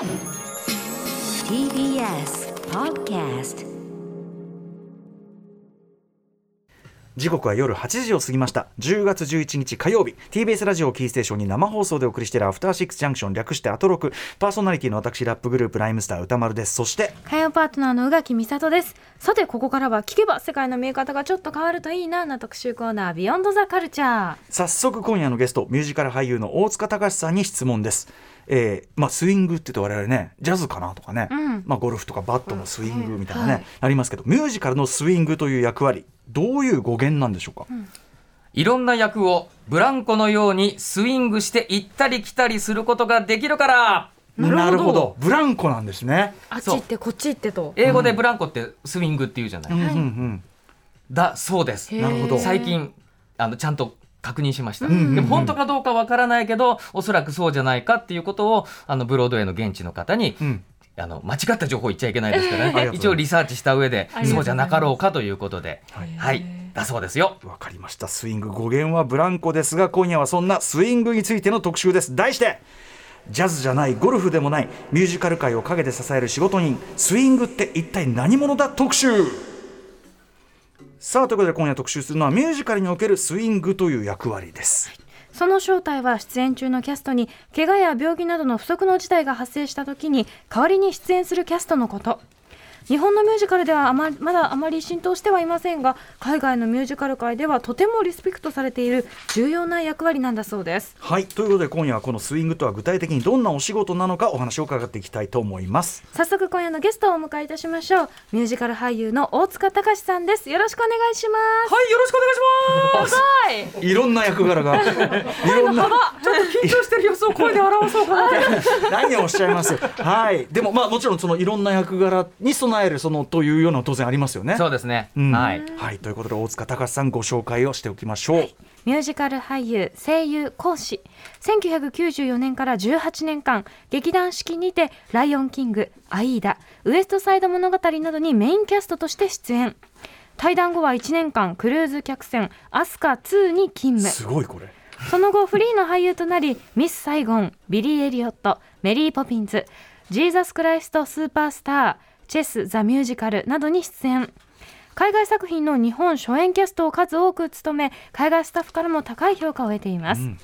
TBS Podcast 時刻は夜8時を過ぎました。10月11日火曜日。TBS ラジオキーステーションに生放送でお送りしているアフターシックスジャンクション略してアトロク。パーソナリティの私ラップグループライムスター歌丸です。そして火曜パートナーの宇垣美里です。さてここからは聞けば世界の見え方がちょっと変わるといいな。な特集コーナービヨンドザカルチャー早速今夜のゲストミュージカル俳優の大塚隆さんに質問ですえーまあ、スイングって言うと我々ねジャズかなとかね、うん。まあ、ゴルフとかバットのスイングみたいなね、はい。ありますけどミュージカルのスイングという役割どういう語源なんでしょうか、いろんな役をブランコのようにスイングして行ったり来たりすることができるから。なるほど。ブランコなんですね、あっち行ってこっち行ってと。英語でブランコってスイングって言うじゃない、うんうんうん。だそうです。なるほど。最近あのちゃんと確認しました、んうんうん。でも本当かどうかわからないけどおそらくそうじゃないかっていうことをあのブロードウェイの現地の方に、うん。あの間違った情報言っちゃいけないですからね、一応リサーチした上でそうじゃなかろうかということで。はいはい。だそうですよ。わかりました。スイング語源はブランコですが今夜はそんなスイングについての特集です。題してジャズじゃないゴルフでもないミュージカル界を陰で支える仕事人。スイングって一体何者だ？特集さあということで今夜特集するのはミュージカルにおけるスイングという役割です。その正体は出演中のキャストに怪我や病気などの不測の事態が発生した時に代わりに出演するキャストのこと。日本のミュージカルではあままだあまり浸透してはいませんが海外のミュージカル界ではとてもリスペクトされている重要な役割なんだそうです。はいということで今夜はこのスイングとは具体的にどんなお仕事なのかお話を伺っていきたいと思います。早速今夜のゲストをお迎えいたしましょう。ミュージカル俳優の大塚隆さんです。よろしくお願いします。はいよろしくお願いします。はい。い。ろんな役柄が。いろんなちょっと緊張してる様子を声で表そうかな何をおっしゃいます？はい。でもまあもちろんそのいろんな役柄に備えるそのというような当然ありますよね。そうですね、うん。はい。はい。ということで大塚隆さんご紹介をしておきましょう、ミュージカル俳優声優講師。1994年から18年間劇団四季にて「ライオンキング」「アイーダ」「ウエストサイド物語」などにメインキャストとして出演。対談後は1年間クルーズ客船「アスカ2」に勤務。すごいこれ。その後フリーの俳優となりミス・サイゴンビリー・エリオットメリー・ポピンズジーザス・クライスト・スーパースターチェス・ザ・ミュージカルなどに出演。海外作品の日本初演キャストを数多く務め海外スタッフからも高い評価を得ています、ん。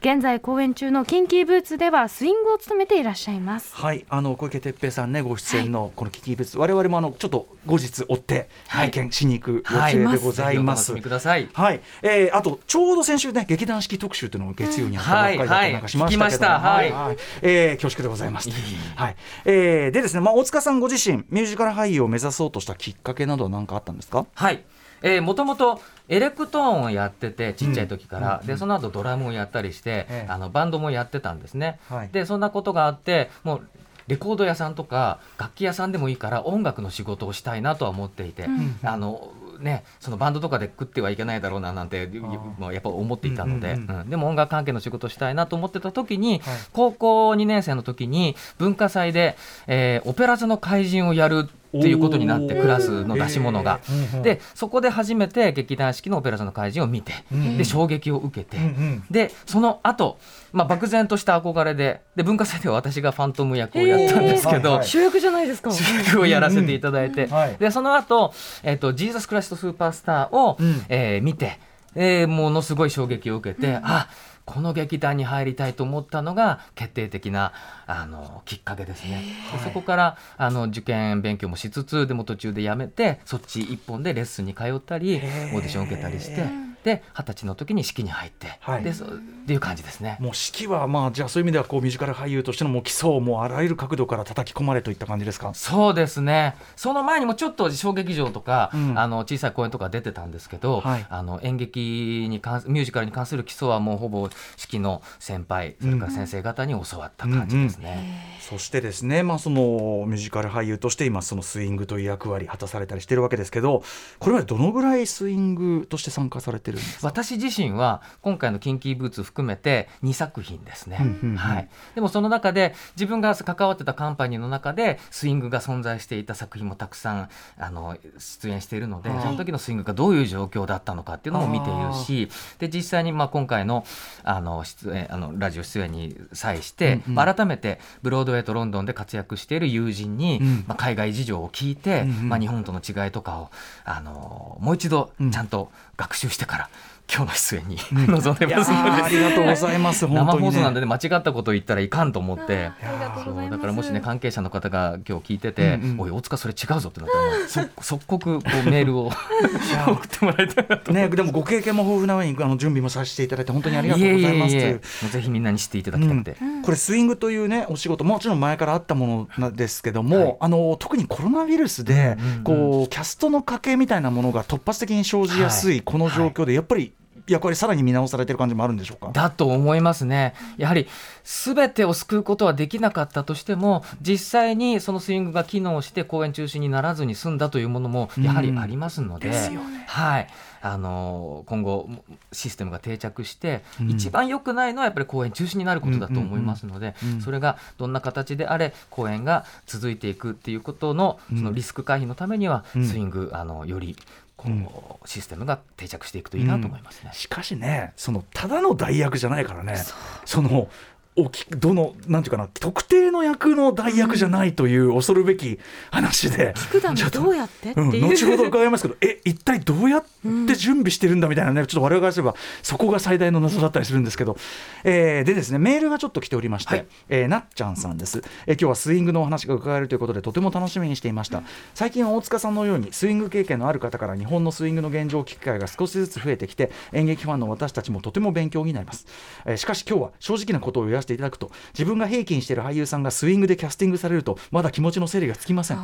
現在公演中のキンキーブーツではスイングを務めていらっしゃいます。はいあの小池徹平さんねご出演のこのキキブツ、我々もあのちょっと後日追って拝見しに行く予定でございます、ぜひお楽しみください。はい、えー、あとちょうど先週ね劇団四季特集というのを月曜にやったばっかりだったりなんかしましたけど、はい。はい。えー恐縮でございます。はい、えー、でですねまあ大塚さんご自身ミュージカル俳優を目指そうとしたきっかけなどは何かあったんですか？はい。えー、もともとエレクトーンをやっててちっちゃい時から、でその後ドラムをやったりして、ええ。あのバンドもやってたんですね、はい。でそんなことがあってもうレコード屋さんとか楽器屋さんでもいいから音楽の仕事をしたいなとは思っていて、あのね、そのバンドとかで食ってはいけないだろうななんてもうやっぱ思っていたので、うんうんうん。でも音楽関係の仕事をしたいなと思ってた時に、はい。高校2年生の時に文化祭で、えーオペラ座の怪人をやるっていうことになってクラスの出し物が。でそこで初めて劇団四季のオペラ座の怪人を見て、うんで衝撃を受けて、でその後、まあ漠然とした憧れでで文化祭では私がファントム役をやったんですけど、主役じゃないですか。主役をやらせていただいて、でその後、えっとジーザス・クライスト・スーパースターを、うん。えー見て、えーものすごい衝撃を受けて、あこの劇団に入りたいと思ったのが決定的なあのきっかけですね。でそこからあの受験勉強もしつつでも途中でやめてそっち一本でレッスンに通ったりオーディション受けたりしてで二十歳の時に式に入って、はい。でそっていう感じですね。もう指揮はまあじゃあそういう意味ではこうミュージカル俳優としてのもう基礎をもうあらゆる角度から叩き込まれといった感じですか？そうですね。その前にもちょっと小劇場とか、うん。あの小さい公演とか出てたんですけど、はい。あの演劇に関すミュージカルに関する基礎はもうほぼ式の先輩それから先生方に教わった感じですね。そしてですね、まあ、そのミュージカル俳優として今そのスイングという役割果たされたりしてるわけですけどこれまでどのぐらいスイングとして参加されてるんです。か私自身は今回の「キンキーブーツ」含めて2作品ですね、うんうんうん。はい、でもその中で自分が関わってたカンパニーの中でスイングが存在していた作品もたくさんあの出演しているのではい。その時のスイングがどういう状況だったのかっていうのも見ているしで実際にまあ今回のあの出演あのラジオ出演に際して、うんうん。まあ改めてブロードウドウェイとロンドンで活躍している友人に、うん。まあ、海外事情を聞いて、うんうん。まあ、日本との違いとかを、あのもう一度ちゃんと学習してから、 감사합니다. 今日の出演に、臨んでます。のでーありがとうございます本生放送なんでね間違ったことを言ったらいかんと思って。そうだからもしね関係者の方が今日聞いてて「うんうん。おい大塚それ違うぞ」ってなったら 即刻こうメールを送ってもらいたいなと。ね、でもご経験も豊富な上にあの準備もさせていただいて本当にありがとうございますという。いえいえいえもうぜひみんなに知っていただきたくて、これスイングというねお仕事もちろん前からあったものなんですけども、はい。あの特にコロナウイルスで、うんうんうん。こうキャストの家系みたいなものが突発的に生じやすいこの状況で、やっぱり役割さらに見直されてる感じもあるんでしょうか？だと思いますね。やはり全てを救うことはできなかったとしても実際にそのスイングが機能して公演中止にならずに済んだというものもやはりありますので、ですよはい。あの今後システムが定着して、うん。一番良くないのはやっぱり公演中止になることだと思いますので、それがどんな形であれ公演が続いていくっていうことのうん。そのリスク回避のためには、うん。スイングあのよりこう、うん。システムが定着していくといいなと思いますね。しかしねそのただの代役じゃないからね。そのおきどのなんていうかな特定の役の代役じゃないという恐るべき話で、聞くだちょっとどうやってってう。ん、後ほど伺いますけどえ一体どうやって準備してるんだみたいなねちょっと我々からすればそこが最大の謎だったりするんですけど、えーでですねメールがちょっと来ておりまして、はい。えーなっちゃんさんです、えー今日はスイングのお話が伺えるということでとても楽しみにしていました、最近は大塚さんのようにスイング経験のある方から日本のスイングの現状を聞く機会が少しずつ増えてきて演劇ファンの私たちもとても勉強になります、えーしかし今日は正直なことを言わせていただくと。自分が平均している俳優さんがスイングでキャスティングされるとまだ気持ちの整理がつきません。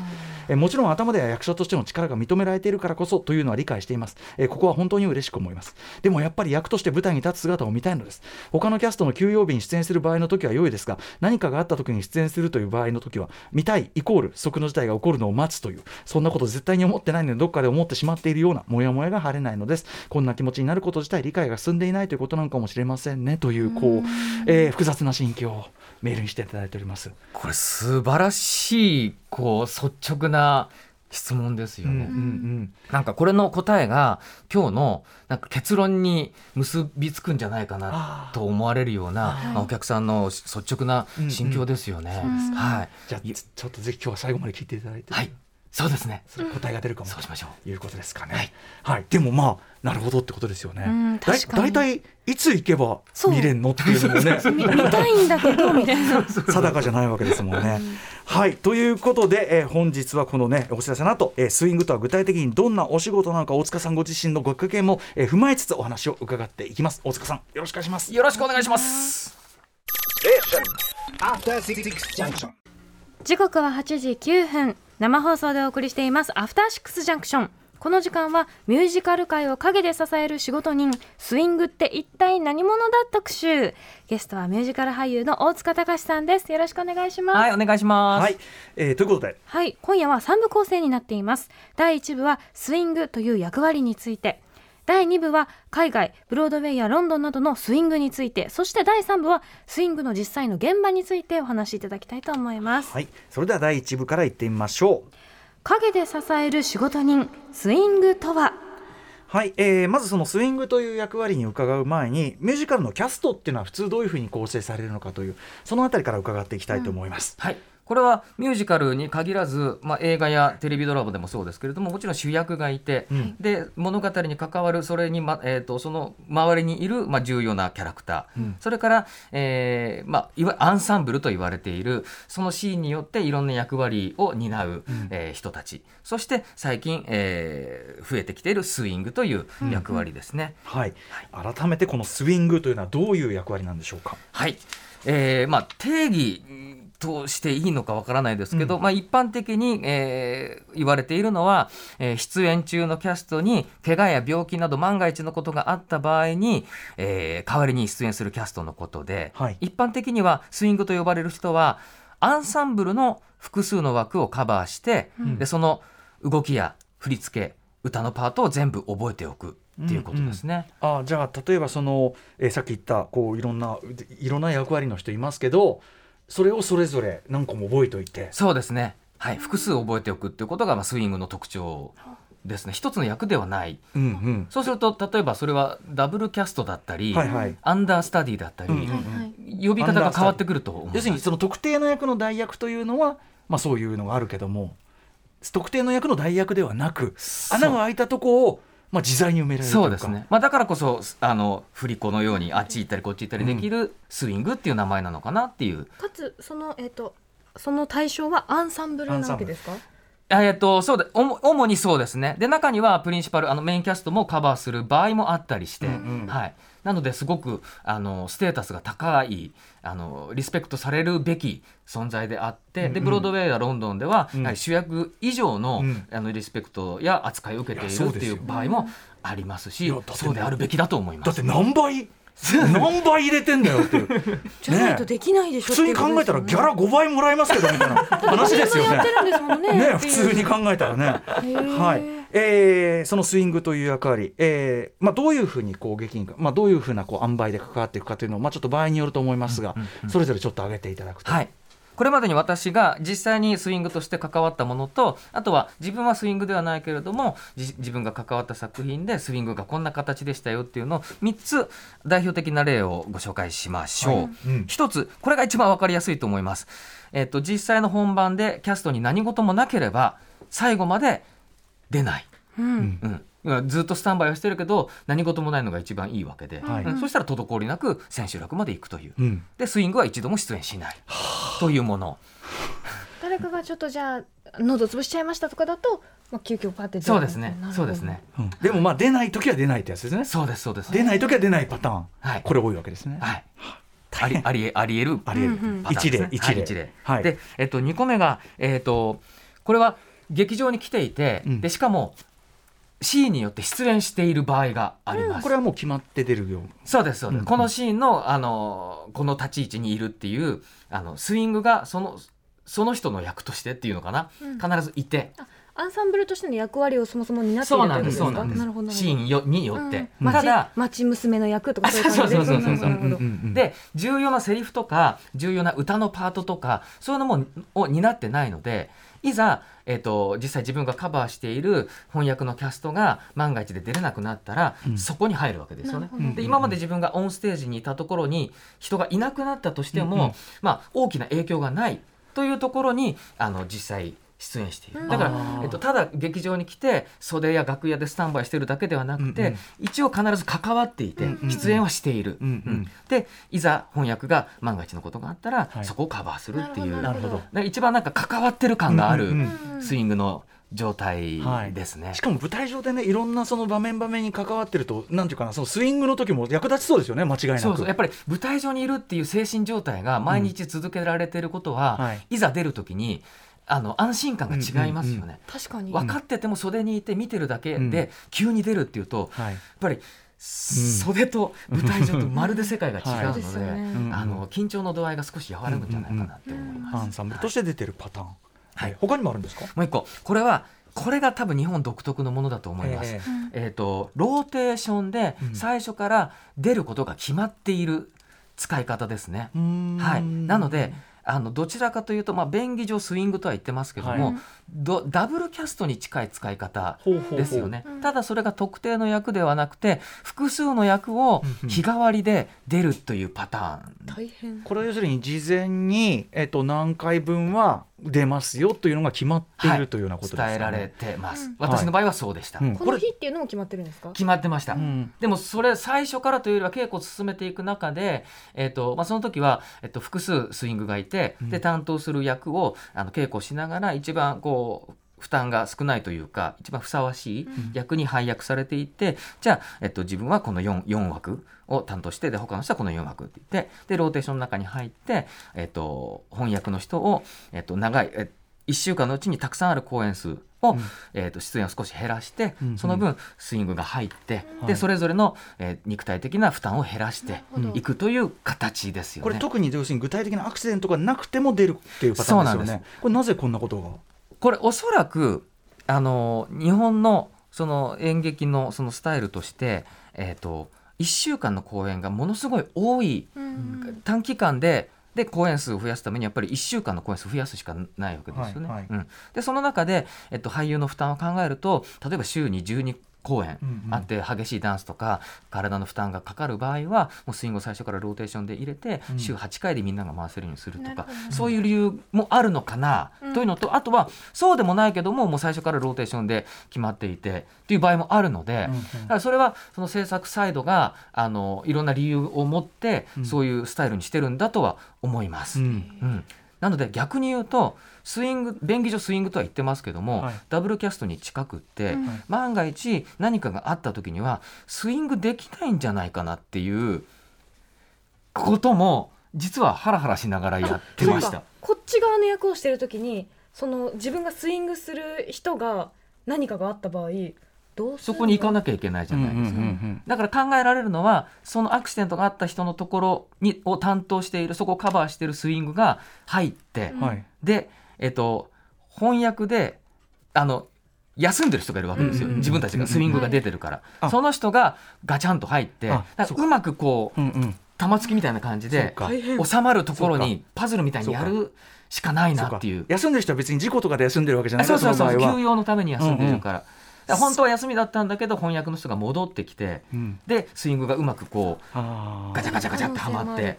えーもちろん頭では役者としての力が認められているからこそというのは理解しています、えーここは本当に嬉しく思います。でもやっぱり役として舞台に立つ姿を見たいのです。他のキャストの休養日に出演する場合の時は良いですが何かがあった時に出演するという場合の時は見たいイコール不測の事態が起こるのを待つというそんなこと絶対に思ってないのでどっかで思ってしまっているようなモヤモヤが晴れないのです。こんな気持ちになること自体理解が進んでいないということなのかもしれませんね。というこう、えー複雑な心境をメールにしていただいておりますこれ素晴らしいこう率直な質問ですよね。うんうんなんかこれの答えが今日のなんか結論に結びつくんじゃないかなと思われるような、お客さんの率直な心境ですよね。んはい。じゃあちちょっとぜひ今日は最後まで聞いていただいて、はい。そうですね。それ答えが出るかもそうしましょう。いうことですかね。はいはい、でもまあなるほどってことですよね。うんだい確かに大体いつ行けば見れんのっていうのもね見見たいんだけどみたいな 定かじゃないわけですもんね。はいということで、えー本日はこのねお知らせの後、えースイングとは具体的にどんなお仕事なのか大塚さんご自身のご経験も、えー踏まえつつお話を伺っていきます。大塚さんよろしくお願いします。よろしくお願いします。After Six Junction. 時刻は8時9分生放送でお送りしています。アフターシックスジャンクションこの時間はミュージカル界を陰で支える仕事人スイングって一体何者だ特集。ゲストはミュージカル俳優の大塚隆さんです。よろしくお願いします。はい、お願いします。はい、えーということで。はい、今夜は3部構成になっています。第1部はスイングという役割について。第2部は海外、ブロードウェイやロンドンなどのスイングについて。そして第3部はスイングの実際の現場についてお話しいただきたいと思います。はいそれでは第一部から行ってみましょう。影で支える仕事人、スイングとは？はい、えーまずそのスイングという役割に伺う前にミュージカルのキャストっていうのは普通どういうふうに構成されるのかというそのあたりから伺っていきたいと思います。はい。これはミュージカルに限らず、まあ、映画やテレビドラマでもそうですけれどももちろん主役がいて、うん。で物語に関わるそれに、まえー、とその周りにいる、まあ、重要なキャラクター、うん。それから、えーまあ、いわアンサンブルと言われているそのシーンによっていろんな役割を担う、えー人たち。そして最近、えー増えてきているスイングという役割ですね。はい、改めてこのスイングというのはどういう役割なんでしょうか？はい、えーまあ、定義としていいのかわからないですけど、まあ、一般的に、えー言われているのは、えー出演中のキャストに怪我や病気など万が一のことがあった場合に、えー代わりに出演するキャストのことで、はい。一般的にはスイングと呼ばれる人はアンサンブルの複数の枠をカバーして、でその動きや振り付け歌のパートを全部覚えておくっていうことですね。あじゃあ例えばその、えーさっき言ったこういろんないろんな役割の人いますけどそれをそれぞれ何個も覚えておいて。そうですね。はい、複数覚えておくっていうことが、まあ、スイングの特徴ですね。一つの役ではない。うんうん。そうすると例えばそれはダブルキャストだったり、はいはい。アンダースタディだったり、うんうん呼び方が変わってくると要するにその特定の役の代役というのは、まあ、そういうのがあるけども特定の役の代役ではなく穴が開いたとこを、まあ、自在に埋められるといか。そうですね、まあ、だからこそあの振り子のようにあっち行ったりこっち行ったりできるスイングっていう名前なのかなっていう、かつそのえっ、とその対象はアンサンブルなわけですか？あえっとそうで主主にそうですね。で中にはプリンシパルあのメインキャストもカバーする場合もあったりして、うんうん。はい、なのですごくあのステータスが高いあのリスペクトされるべき存在であって、うんうん。でブロードウェイやロンドンでは、うん。やはり主役以上の,、うん。あのリスペクトや扱いを受けているっていう場合もありますしいやだってそうであるべきだと思います。だって何倍？何倍入れてんだよっていう。じゃないとできないでしょ普通に考えたらギャラ5倍もらえますけどみたいな話ですよね。やってるんですもんね。ね普通に考えたらね。はい、えーそのスイングという役割、えーまあ、どういうふうにこう劇に、まあ、どういうふうなこう塩梅で関わっていくかというのを、まあ、ちょっと場合によると思いますが、それぞれちょっと挙げていただくと。はいこれまでに私が実際にスイングとして関わったものとあとは自分はスイングではないけれどもじ自分が関わった作品でスイングがこんな形でしたよっていうのを3つ代表的な例をご紹介しましょう。うん一つこれが一番わかりやすいと思います。えっと実際の本番でキャストに何事もなければ最後まで出ない。うん。うん。今ずっとスタンバイをしてるけど何事もないのが一番いいわけで、はい。うん。そしたら滞りなく千秋楽まで行くという。うん。でスイングは一度も出演しない。というもの。誰かがちょっとじゃあ喉潰しちゃいましたとかだと、まあ、急遽パッて出る。そうですね。そうですね。うん。でもまあ出ない時は出ないってやつですね。そうですそうです。出ない時は出ないパターン、はい。これ多いわけですね。はい。ありありありえるありえる、うんうんパターンですね。一例一例。はい。一例。はい。で、えっと、2個目が、えっと、これは劇場に来ていて、うん。でしかもシーンによって失恋している場合があります。これはもう決まって出るよう。そうですそうです、うん。このシーンのあのこの立ち位置にいるっていうあのスイングがそのその人の役としてっていうのかな、うん。必ずいて。アンサンブルとしての役割をそもそも担っているといですか？そうなんですなるほどシーンよによって、うん。ただ町町娘の役とかそういう感じでそうそうそうそうで重要なセリフとか重要な歌のパートとかそういうのもを担ってないのでいざ、えー、と実際自分がカバーしている翻訳のキャストが万が一で出れなくなったら、うん。そこに入るわけですよね。で今まで自分がオンステージにいたところに人がいなくなったとしても、うんうん。まあ、大きな影響がないというところにあの実際出演している。だからえっと、ただ劇場に来て袖や楽屋でスタンバイしてるだけではなくて、うんうん。一応必ず関わっていて、うんうん出演はしている、うんうん。でいざ翻訳が万が一のことがあったら、はい。そこをカバーするっていう。なるほど。一番なんか関わってる感があるうんうんスイングの状態ですね。しかも舞台上でねいろんなその場面場面に関わってるとなんていうかなそのスイングの時も役立ちそうですよね間違いなく。そうそう。やっぱり舞台上にいるっていう精神状態が毎日続けられてることは、はい。い、ざ出る時にあの安心感が違いますよね。うん。うん確かに。分かってても袖にいて見てるだけうん。で急に出るっていうと、はい。やっぱり袖と舞台上とまるで世界が違うので、あの緊張の度合いが少し和らぐんじゃないかなって思います。アンサンブルとして出てるパターン、はい。え他にもあるんですか？もう一個。これはこれが多分日本独特のものだと思います。ええ。ー、とローテーションでうん。最初から出ることが決まっている使い方ですね。はい、なのであのどちらかというと、まあ、便宜上スイングとは言ってますけども、はい。どダブルキャストに近い使い方ほうほうほう。ですよね、うん。ただそれが特定の役ではなくて複数の役を日替わりで出るというパターン、大変。これは要するに事前に、えっと、何回分は出ますよというのが決まっている、というようなことですか、ね、伝えられてます、うん。私の場合はそうでした、うんこの日っていうのも決まってるんですか？決まってました、うん。でもそれ最初からというよりは稽古を進めていく中で、えっとまあ、その時は、えっと、複数スイングがいて、うん。で担当する役をあの稽古しながら一番こう負担が少ないというか一番ふさわしい役に配役されていって、じゃあ、えっと、自分はこの 4, 4枠を担当してで他の人はこの4枠って言ってでローテーションの中に入って、えっと、翻訳の人を、えっと、長い、え1週間のうちにたくさんある公演数を、うん。えっと出演を少し減らして、うんうん。その分スイングが入って、はい。でそれぞれの、えー肉体的な負担を減らしていくという形ですよね。これ特に要するに具体的なアクシデントがなくても出るっていうパターンですよね。これなぜこんなことが？これおそらくあの日本のその演劇のそのスタイルとして、えー、と1週間の公演がものすごい多いうん。短期間でで公演数を増やすためにやっぱり1週間の公演数増やすしかないわけですよね。はいはい。うん、でその中で、えっと、俳優の負担を考えると例えば週に12公演あって激しいダンスとか体の負担がかかる場合はもうスイングを最初からローテーションで入れてうん。週8回でみんなが回せるようにするとかそういう理由もあるのかなうん。というのとあとはそうでもないけどももう最初からローテーションで決まっていてっていう場合もあるのでだからそれはその制作サイドがあのいろんな理由を持ってうん。そういうスタイルにしてるんだとは思います。うん。うん、なので逆に言うとスイング便宜上スイングとは言ってますけども、はい。ダブルキャストに近くって、うん。万が一何かがあった時にはスイングできないんじゃないかなっていうことも実はハラハラしながらやってました。こっち側の役をしてる時にその自分がスイングする人が何かがあった場合そこに行かななきゃいけないじうんうんゃないですか。うんだから考えられるのはそのアクシデントがあった人のところにを担当しているそこをカバーしているスイングが入って、うん。はい。で、えっと、翻訳であの休んでる人がいるわけですよ、うんうんうん自分たちがスイングが出てるから、あ。その人がガチャンと入ってうまくこううんうん。玉突きみたいな感じで収まるところにパズルみたいにやるしかないなっていう。休んでる人は別に事故とかで休んでるわけじゃないそうそうそう。休養のために休んでるから,、だから本当は休みだったんだけど翻訳の人が戻ってきてうん。でスイングがうまくこうガチャガチャガチャってはまって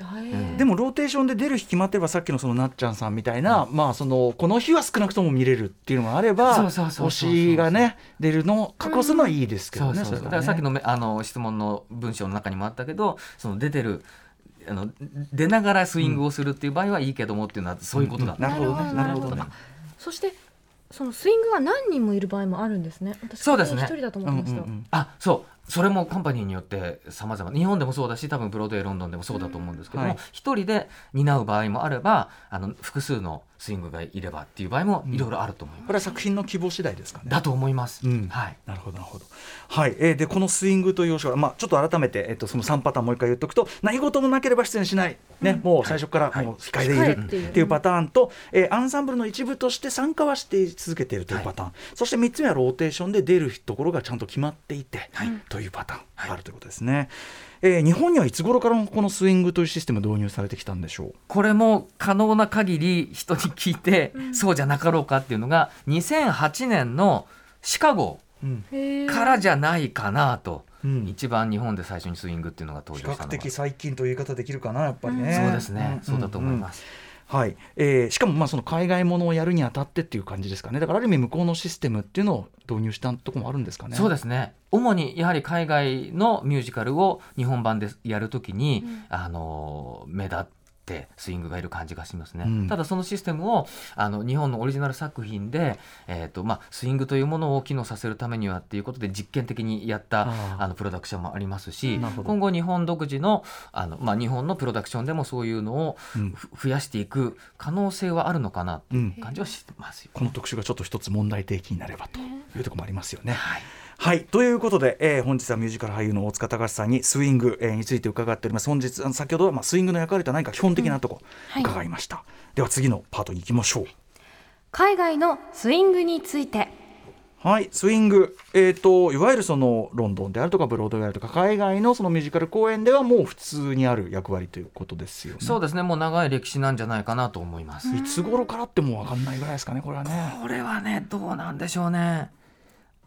でもローテーションで出る日決まってればさっきのそのなっちゃんさんみたいな、まあそのこの日は少なくとも見れるっていうのがあればそうそうそうそう推しがね出るのを確保するのはいいですけどね。そうそう。そうだれからさっきのめあの質問の文章の中にもあったけどその出てるあの出ながらスイングをするっていう場合はいいけどもっていうのはそういうことだ、なるほどね。なるほどね。そしてそのスイングが何人もいる場合もあるんですね。私そうですね。一人だと思ってました、うんうんうん。あそう。それもカンパニーによって様々。日本でもそうだし多分ブロードウェイロンドンでもそうだと思うんですけどもはい。一、人で担う場合もあればあの複数のスイングがいればっていう場合もいろいろあると思います、これは作品の希望次第ですかね。だと思います、うん。はい。なるほどなるほど。はい、えーでこのスイングという要素はまあちょっと改めてえっとその3パターンもう一回言っておくと何事もなければ出演しないね、もう最初からもう控えでいるっていうパターンと、えーアンサンブルの一部として参加はして続けているというパターン、そして3つ目はローテーションで出るところがちゃんと決まっていて、というパターンがあるということですね。えー日本にはいつ頃からこのスイングというシステム導入されてきたんでしょう？これも可能な限り人に聞いて、そうじゃなかろうかっていうのが2008年のシカゴからじゃないかなと、うん。一番日本で最初にスイングっていうのが登比場したのが。較的最近という言い方できるかなやっぱりね。そうですね、ん。そうだと思います、はい。えーしかもまあその海外ものをやるにあたってっていう感じですかね。だからある意味向こうのシステムっていうのを導入したところもあるんですかね。そうですね。主にやはり海外のミュージカルを日本版でやるときに、あの目立ってスイングがいる感じがしますね、うん。ただそのシステムをあの日本のオリジナル作品で、えーとまあ、スイングというものを機能させるためにはっていうことで実験的にやったあのプロダクションもありますし今後日本独自のあの、まあ、日本のプロダクションでもそういうのをうん。ふ増やしていく可能性はあるのかなってうん。いう感じはしてますよ。この特集がちょっと一つ問題提起になればというところもありますよね。はいはい。ということで、えー本日はミュージカル俳優の大塚隆さんにスイング、えーについて伺っております。本日あの先ほどは、まあ、スイングの役割とは何か基本的なところ、はい。伺いました。では次のパートに行きましょう。海外のスイングについて。はい。スイング、えー、といわゆるそのロンドンであるとかブロードウェイであるとか海外のそのミュージカル公演ではもう普通にある役割ということですよね。そうですね。もう長い歴史なんじゃないかなと思います。いつ頃からってもう分かんないぐらいですかねこれはね。これはねどうなんでしょうね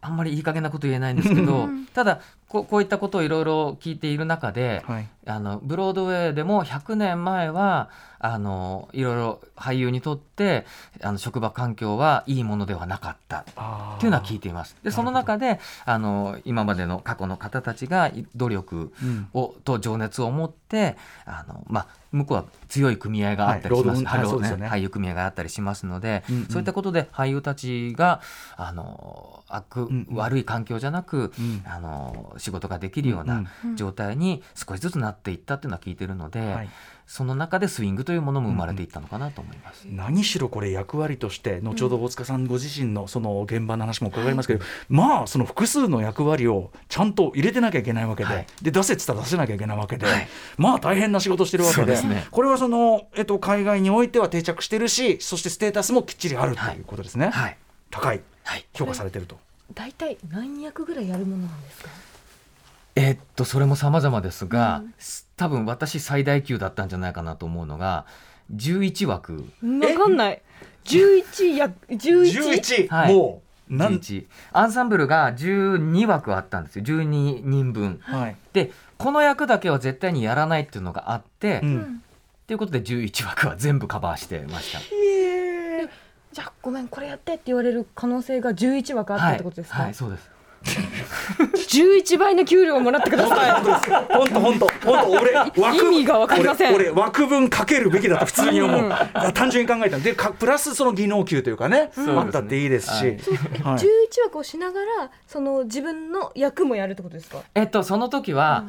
あんまりいい加減なこと言えないんですけどただここういったことをいろいろ聞いている中で、はい。あのブロードウェイでも100年前はあのいろいろ俳優にとってあの職場環境はいいものではなかった。っていうのは聞いています。でその中であの今までの過去の方たちがい努力うん。をと情熱を持ってあの、まあ、向こうは強い組合があったりします、はい。はね。俳優組合があったりしますので、うんうん。そういったことで俳優たちがあの悪、んうん。悪い環境じゃなく、うん。あの仕事ができるようなうん。状態に少しずつなっていったっていうのは聞いてるので、はい。その中でスイングというものも生まれていったのかなと思います。何しろこれ役割として後ほど大塚さんご自身のその現場の話も伺いますけど、まあその複数の役割をちゃんと入れてなきゃいけないわけで、はい。で出せっつったら出せなきゃいけないわけで、はい。まあ大変な仕事してるわけで。そうですね。これはその、えっと、海外においては定着してるしそしてステータスもきっちりあるとはい。いうことですね、はい、高い。はい。評価されてると。大体何役ぐらいやるものなんですか？えーっとそれも様々ですが、多分私最大級だったんじゃないかなと思うのが11枠。わかんない。11や11 11、はい。もうなん、11アンサンブルが12枠あったんですよ。12人分。はい。でこの役だけは絶対にやらないっていうのがあって、うっん。ていうことで11枠は全部カバーしてました。じゃあごめんこれやってって言われる可能性が11枠あったってことですか、はい、はい、そうです11倍の給料をもらってください。本当本当本当。俺枠意味がわかりません俺俺枠分かけるべきだと普通に思う、うん。単純に考えたら。でかプラスその技能給というかね、すね。あったっていいですし、はい。11枠をしながらその自分の役もやるってことですか？えっとその時は、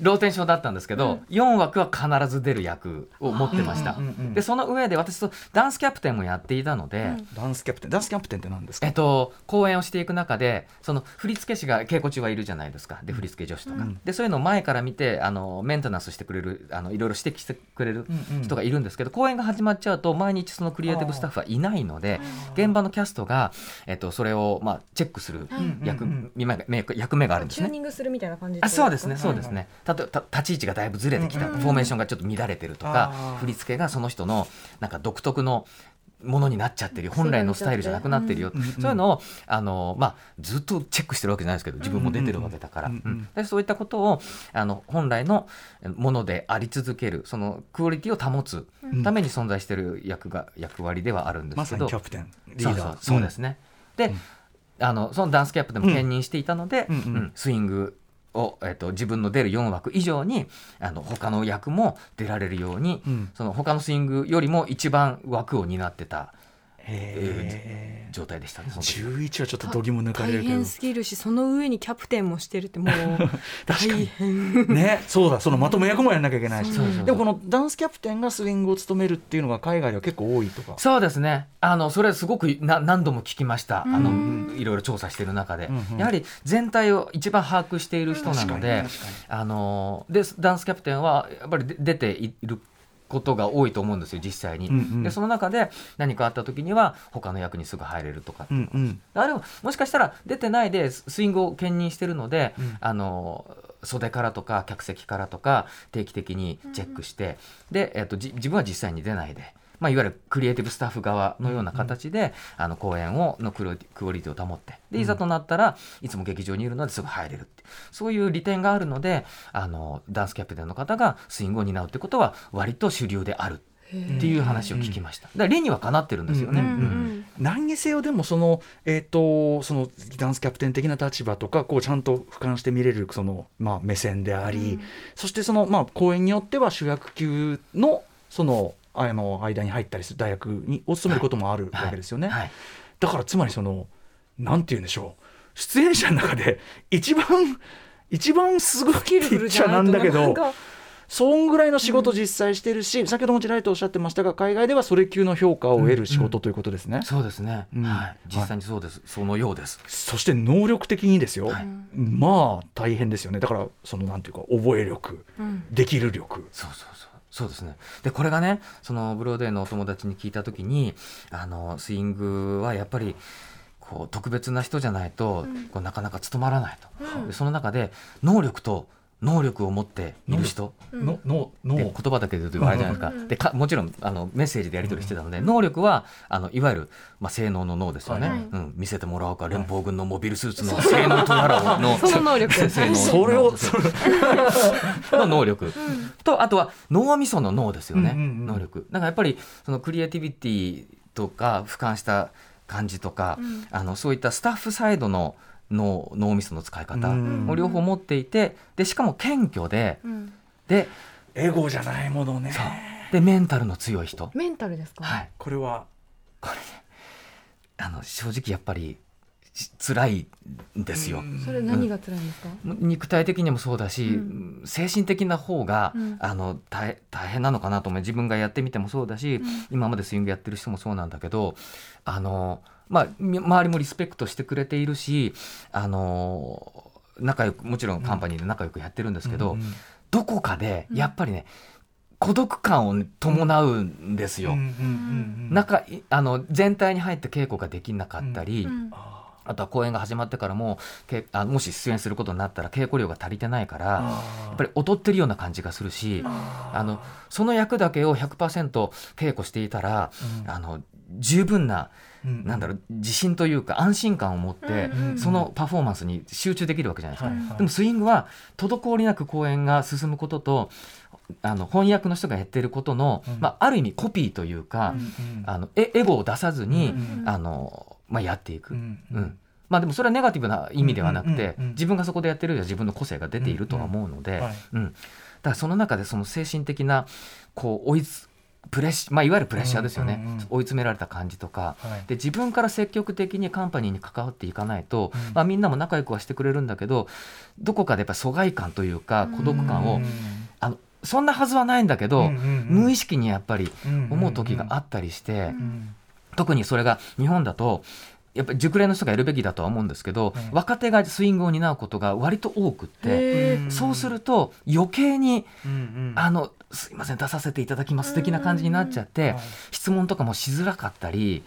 ローテンションだったんですけど、4枠は必ず出る役を持ってました、うんうんうんでその上で私とダンスキャプテンもやっていたので、ダンスキャプテンダンスキャプテンって何ですか？えっと、公演をしていく中でその振付師が稽古中はいるじゃないですか。で振付女子とか、うん。でそういうのを前から見てあのメンテナンスしてくれるあのいろいろ指摘してくれるうんうん。人がいるんですけど、公演が始まっちゃうと毎日そのクリエイティブスタッフはいないので現場のキャストが、えっと、それを、まあ、チェックする役,、うんうん目が目役目があるんですね。チューニ。ングするみたいな感じあそうですねそうですはいね、たとた立ち位置がだいぶずれてきた、フォーメーションがちょっと乱れてるとか振り付けがその人のなんか独特のものになっちゃってるよ。本来のスタイルじゃなくなってるよ、そういうのをあの、まあ、ずっとチェックしてるわけじゃないですけど自分も出てるわけだから、うんうんそういったことをあの本来のものであり続けるそのクオリティを保つために存在してる役が役割ではあるんでますさけど、にキャプテンリーダー。そうですね、で、あのそのダンスキャップでも兼任していたので、うんうんうん。うん。スイングを、えっと自分の出る4枠以上にあの他の役も出られるように、うん。その他のスイングよりも一番枠を担ってたへ状態でしたね。その時11はちょっと度肝抜かれるけど。大変すぎるしその上にキャプテンもしてるってもう 確かに。大変。ねそうだそのまとめ役もやんなきゃいけないし。でもこのダンスキャプテンがスイングを務めるっていうのが海外では結構多いとか。そうですね。あのそれすごくな何度も聞きました。あのうんいろいろ調査している中で、うんうん。やはり全体を一番把握している人なのであのでダンスキャプテンはやっぱりで出ていることが多いと思うんですよ実際に、うんうん。でその中で何かあった時には他の役にすぐ入れるとか、うんうん。あるいはもしかしたら出てないでススイングを兼任してるので、うん。あの袖からとか客席からとか定期的にチェックして、で、えっとじ自分は実際に出ないで、まあ、いわゆるクリエイティブスタッフ側のような形で、あの公演をのクオリティを保ってでいざとなったらいつも劇場にいるのですぐ入れるってそういう利点があるのであのダンスキャプテンの方がスイングを担うってことは割と主流であるっていう話を聞きました。だから理にはかなってるんですよね。うんうんうん。何にせよでもその,、えー、とそのダンスキャプテン的な立場とかこうちゃんと俯瞰して見れるその、まあ、目線であり、そしてその、まあ、公演によっては主役級のそのあの間に入ったりする大学にを務めることもあるわけですよね。はい。だからつまりそのなんて言うんでしょう。出演者の中で一番一番すごいって言っちゃなんだけど。そんぐらいの仕事実際してるし、先ほどもちらりとおっしゃってましたが海外ではそれ級の評価を得る仕事ということですね、そうですね、うん。はい、実際にそうです、そのようです。そして能力的にですよ、はい。まあ大変ですよね。だからそのなんていうか覚え力、できる力。そうそうそう。ですね。で、これがね、そのブロードウェイのお友達に聞いたときに、あの、スイングはやっぱり、こう、特別な人じゃないと、こうなかなか務まらないと。でその中で、能力と能力を持っている人、ののの。で言葉だけで言うとあれじゃないですか,、でかもちろんあのメッセージでやり取りしてたので、能力はあのいわゆる、まあ、性能の能ですよね、はい。うん、見せてもらおうか連邦軍のモビルスーツの性能とやらをの その能力。性能それをの能力、とあとは脳みその脳ですよね、うんうんうん能力。だからやっぱりそのクリエイティビティとか俯瞰した感じとか、あのそういったスタッフサイドの脳脳みその使い方うん。を両方持っていてでしかも謙虚で、でエゴじゃないものね。そう。でメンタルの強い人、メンタルですか、はい、これは？あの正直やっぱりし辛いんですよ。それ何が辛いんですか、肉体的にもそうだし、うん。精神的な方が、うん。あの大大変なのかなと思う。自分がやってみてもそうだし、今までスイングやってる人もそうなんだけどあの、まあ、み周りもリスペクトしてくれているしあの仲良くもちろんカンパニーで仲良くやってるんですけど、うんうんどこかでやっぱりね、孤独感を伴うんですよ。うんうんうんうん中いあの全体に入って稽古ができなかったり、うん。あとは公演が始まってからもけあもし出演することになったら稽古量が足りてないからやっぱり劣ってるような感じがするしあのその役だけを100%稽古していたら、あの十分な、うんなんだろう自信というか安心感を持って、うんそのパフォーマンスに集中できるわけじゃないですか。はいはい。でもスイングは滞りなく公演が進むこととあの翻訳の人がやってることの、うん。まあ、ある意味コピーというか、うんあのエエゴを出さずに、うんあのまあ、やっていく。うんうん。まあ、でもそれはネガティブな意味ではなくて、うんうんうんうん。自分がそこでやってるよりは自分の個性が出ているとは思うので、うん。だからその中でその精神的なこう追いつプレッシまあ、いわゆるプレッシャーですよね、うんうんうん。追い詰められた感じとか、はい。で自分から積極的にカンパニーに関わっていかないと、うん。まあ、みんなも仲良くはしてくれるんだけどどこかでやっぱ疎外感というか孤独感を、うんあのそんなはずはないんだけど、うんうんうん。無意識にやっぱり思う時があったりして。うん。特にそれが日本だとやっぱり熟練の人がやるべきだとは思うんですけど、うん。若手がスイングを担うことが割と多くって、そうすると余計にうんうん。あのすいません出させていただきます的な感じになっちゃって、はい。質問とかもしづらかったり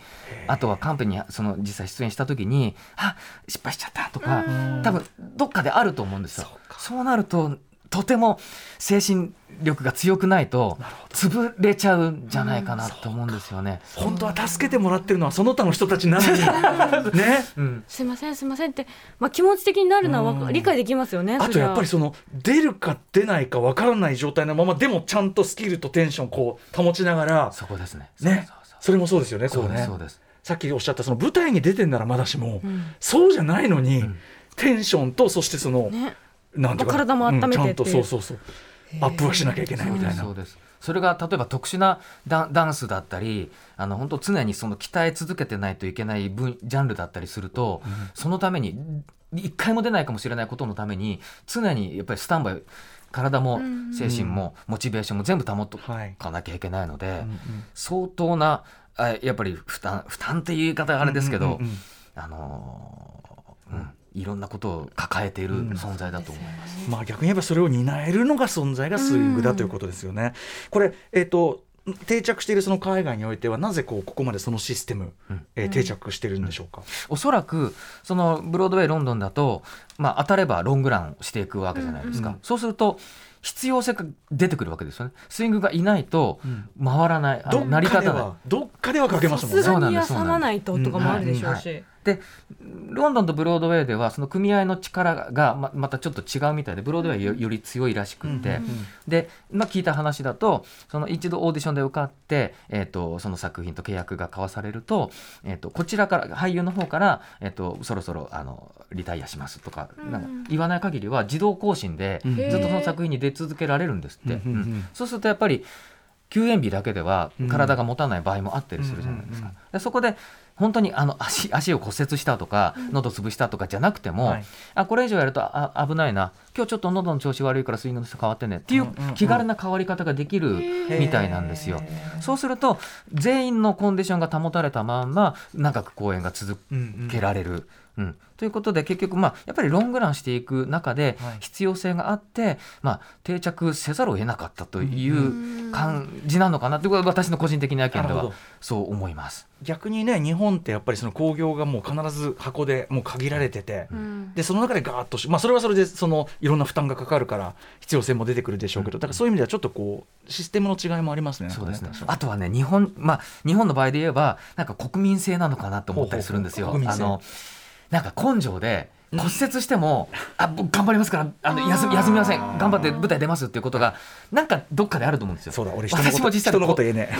あとはカンペにその実際出演した時に「あ失敗しちゃった」とかうん。多分どっかであると思うんですよ。そうなるととても精神力が強くないと潰れちゃうんじゃないかなと思うんですよね。本当は助けてもらってるのはその他の人たちなのに。ね。うん。すいませんすいませんって、まあ、気持ち的になるのは理解できますよね。あとやっぱりそその出るか出ないかわからない状態のままでもちゃんとスキルとテンションこう保ちながら。そこですね。ね。そうそうそれもそうですよねそうね。そうですそうです。さっきおっしゃったその舞台に出てんならまだしも、うん。そうじゃないのに、ん。テンションとそしてその、うねなんていうか体も温めてう。んちゃんとそうそうそう。アップはしなきゃいけないみたいな。そうです。それが例えば特殊なダンダンスだったりあの本当常にその鍛え続けてないといけない分ジャンルだったりすると、そのために一回も出ないかもしれないことのために常にやっぱりスタンバイ体もうん。精神もモチベーションも全部保っとはいかなきゃいけないので、うんうん相当なあやっぱり負担負担っていう言い方はあれですけど、うんうんうんあのいろんなことを抱えている存在だと思います。まあ逆に言えばそれを担えるのが存在がスイングだということですよね。これ、えっと定着しているその海外においてはなぜこうここまでそのシステム、うん。えー定着してるんでしょうか？おそらくそのブロードウェイロンドンだと、まあ、当たればロングランをしていくわけじゃないですか、うんうんそうすると必要性が出てくるわけですよね。スイングがいないとうん。回らない、あどの成りっかで立たない。はどっかではかけますもんね。さすがにそうなんです。休まないととかもあるでしょううん。し。でロンドンとブロードウェイではその組合の力がままたちょっと違うみたいでブロードウェイはよより強いらしくって、で、まあ、聞いた話だとその一度オーディションで受かって、えー、とその作品と契約が交わされると,、えー、とこちらから俳優の方から、えー、とそろそろあのリタイアしますとか,、なんか言わない限りは自動更新でうん。ずっとその作品に出続けられるんですって、そうするとやっぱり休園日だけではうん。体が持たない場合もあったりするじゃないですか。でそこで本当にあの足足を骨折したとか喉潰したとかじゃなくても、はい。あこれ以上やるとあ危ないな。今日ちょっと喉の調子悪いからスイングの人変わってね。っていううん。うんうん気軽な変わり方ができるみたいなんですよ。そうすると全員のコンディションが保たれたまんま長く公演が続けられる。うんということで結局まあやっぱりロングランしていく中ではい。必要性があって、まあ、定着せざるを得なかったという感じなのかなということは私の個人的な意見ではそう思います。逆にね日本ってやっぱりその興行がもう必ず箱でもう限られてて、うん。でその中でガーッとしまあそれはそれでそのいろんな負担がかかるから必要性も出てくるでしょうけど、だからそういう意味ではちょっとこうシステムの違いもありますね。そうですね。あとはね日本まあ日本の場合で言えばなんか国民性なのかなと思ったりするんですよ。ほうほうあのなんか根性で骨折しても、あ僕頑張りますからあの休み休みません。頑張って舞台出ますっていうことがなんかどっかであると思うんですよ。そうだ俺人のこと私も実際人のこと言えねえ。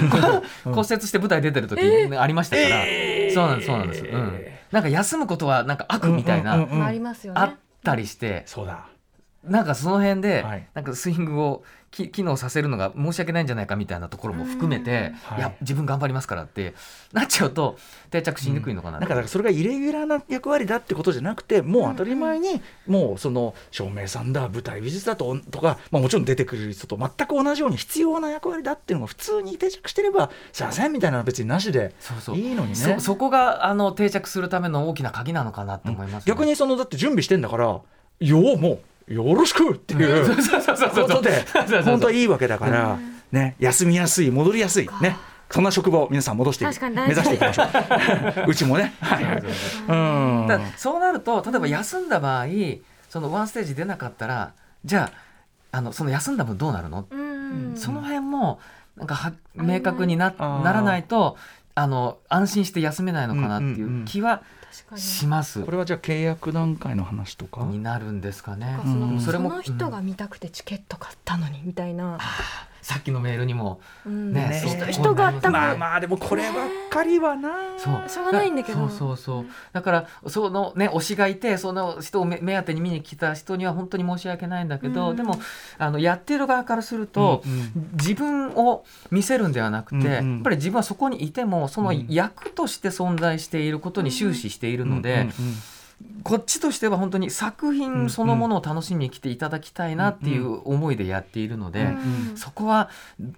骨折して舞台出てる時、ありましたから、そうなんですそうなんです、うん、なんか休むことはなんか悪みたいな。あったりして。そうだ。なんかその辺で、はい。なんかスイングをき機能させるのが申し訳ないんじゃないかみたいなところも含めて、はい。い、や自分頑張りますからってなっちゃうと定着しにくいのかな,、なんかだからそれがイレギュラーな役割だってことじゃなくてもう当たり前にもうその照明さんだ舞台美術だととか、まあ、もちろん出てくる人と全く同じように必要な役割だっていうのが普通に定着してればすいませんみたいなのは別になしでいいのにね。そそこがあの定着するための大きな鍵なのかなと思います、ね。逆にそのだって準備してんだからようもうよろしくっていう。ことで本当はいいわけだから、ね、休みやすい戻りやすい。ね。そんな職場を皆さん戻して目指していきましょう。うちもね。はい。うん。そうなると例えば休んだ場合そのワンステージ出なかったらじゃああのその休んだ分どうなるの、うんその辺もなんかは明確になならないとあの安心して休めないのかなっていう気は確かにします。これはじゃあ契約段階の話とか？になるんですかね。そのうん。そそれもの人が見たくてチケット買ったのにみたいな、さっきのメールにもうん。ね人人が多分、まあまあでもこればっかりはな。そう。しょうがないんだけど。そうそうそう。だからそのね推しがいてその人を目目当てに見に来た人には本当に申し訳ないんだけど、うん。でもあのやってる側からすると、自分を見せるんではなくて、やっぱり自分はそこにいてもそのうん。役として存在していることに終始しているので、うんうんこっちとしては本当に作品そのものを楽しみに来ていただきたいなっていう思いでやっているので、うんそこは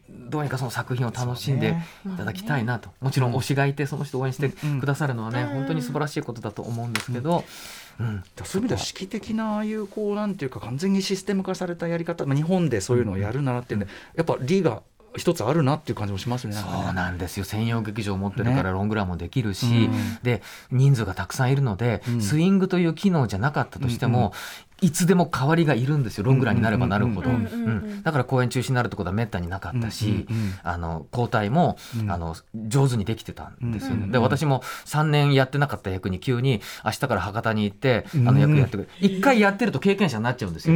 どうにかその作品を楽しんでいただきたいなと、もちろん推しがいてその人を応援してくださるのはね、うん。本当に素晴らしいことだと思うんですけど、うん。そういう意味では式的なああいうこうなんていうか完全にシステム化されたやり方、まあ、日本でそういうのをやるならっていうんでやっぱリーが一つあるなっていう感じもしますね。そうなんですよ。専用劇場を持ってるからね。ロングランもできるし、うん。で人数がたくさんいるので、うん。スイングという機能じゃなかったとしても、いつでも代わりがいるんですよ。ロングランになればなるほど、だから公演中止になるってことはめったになかったし、うんうんうん。あの交代も、うんあの上手にできてたんですよね、うんうんで私も3年やってなかった役に急に明日から博多に行ってあうんの役やってくれ一回やってると経験者になっちゃうんですよ。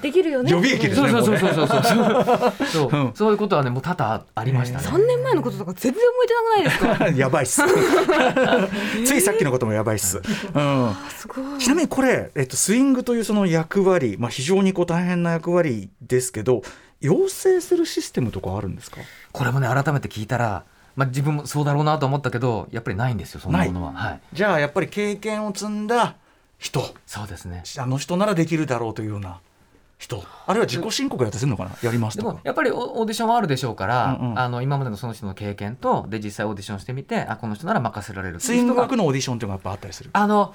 できるよね。予備役ですねそうそうそうもそうそう。そう。そういうことはねもう多々ありましたね。3年前のこととか全然覚えてなくないですか？やばいっす。ついさっきのこともやばいっす、うん、すごい。ちなみにこれ、えっと、スイングというその役割、まあ、非常にこう大変な役割ですけど養成するシステムとかあるんですか？これもね改めて聞いたら、まあ、自分もそうだろうなと思ったけどやっぱりないんですよそんなものは。はい、じゃあやっぱり経験を積んだ人。そうですね。あの人ならできるだろうというような人。あるいは自己申告やってするのかな？やりますでとかもやっぱりオオーディションはあるでしょうから、うんうん。あの今までのその人の経験とで実際オーディションしてみてあこの人なら任せられるってスイングいう人が学のオーディションっていうのがやっぱあったりする？あの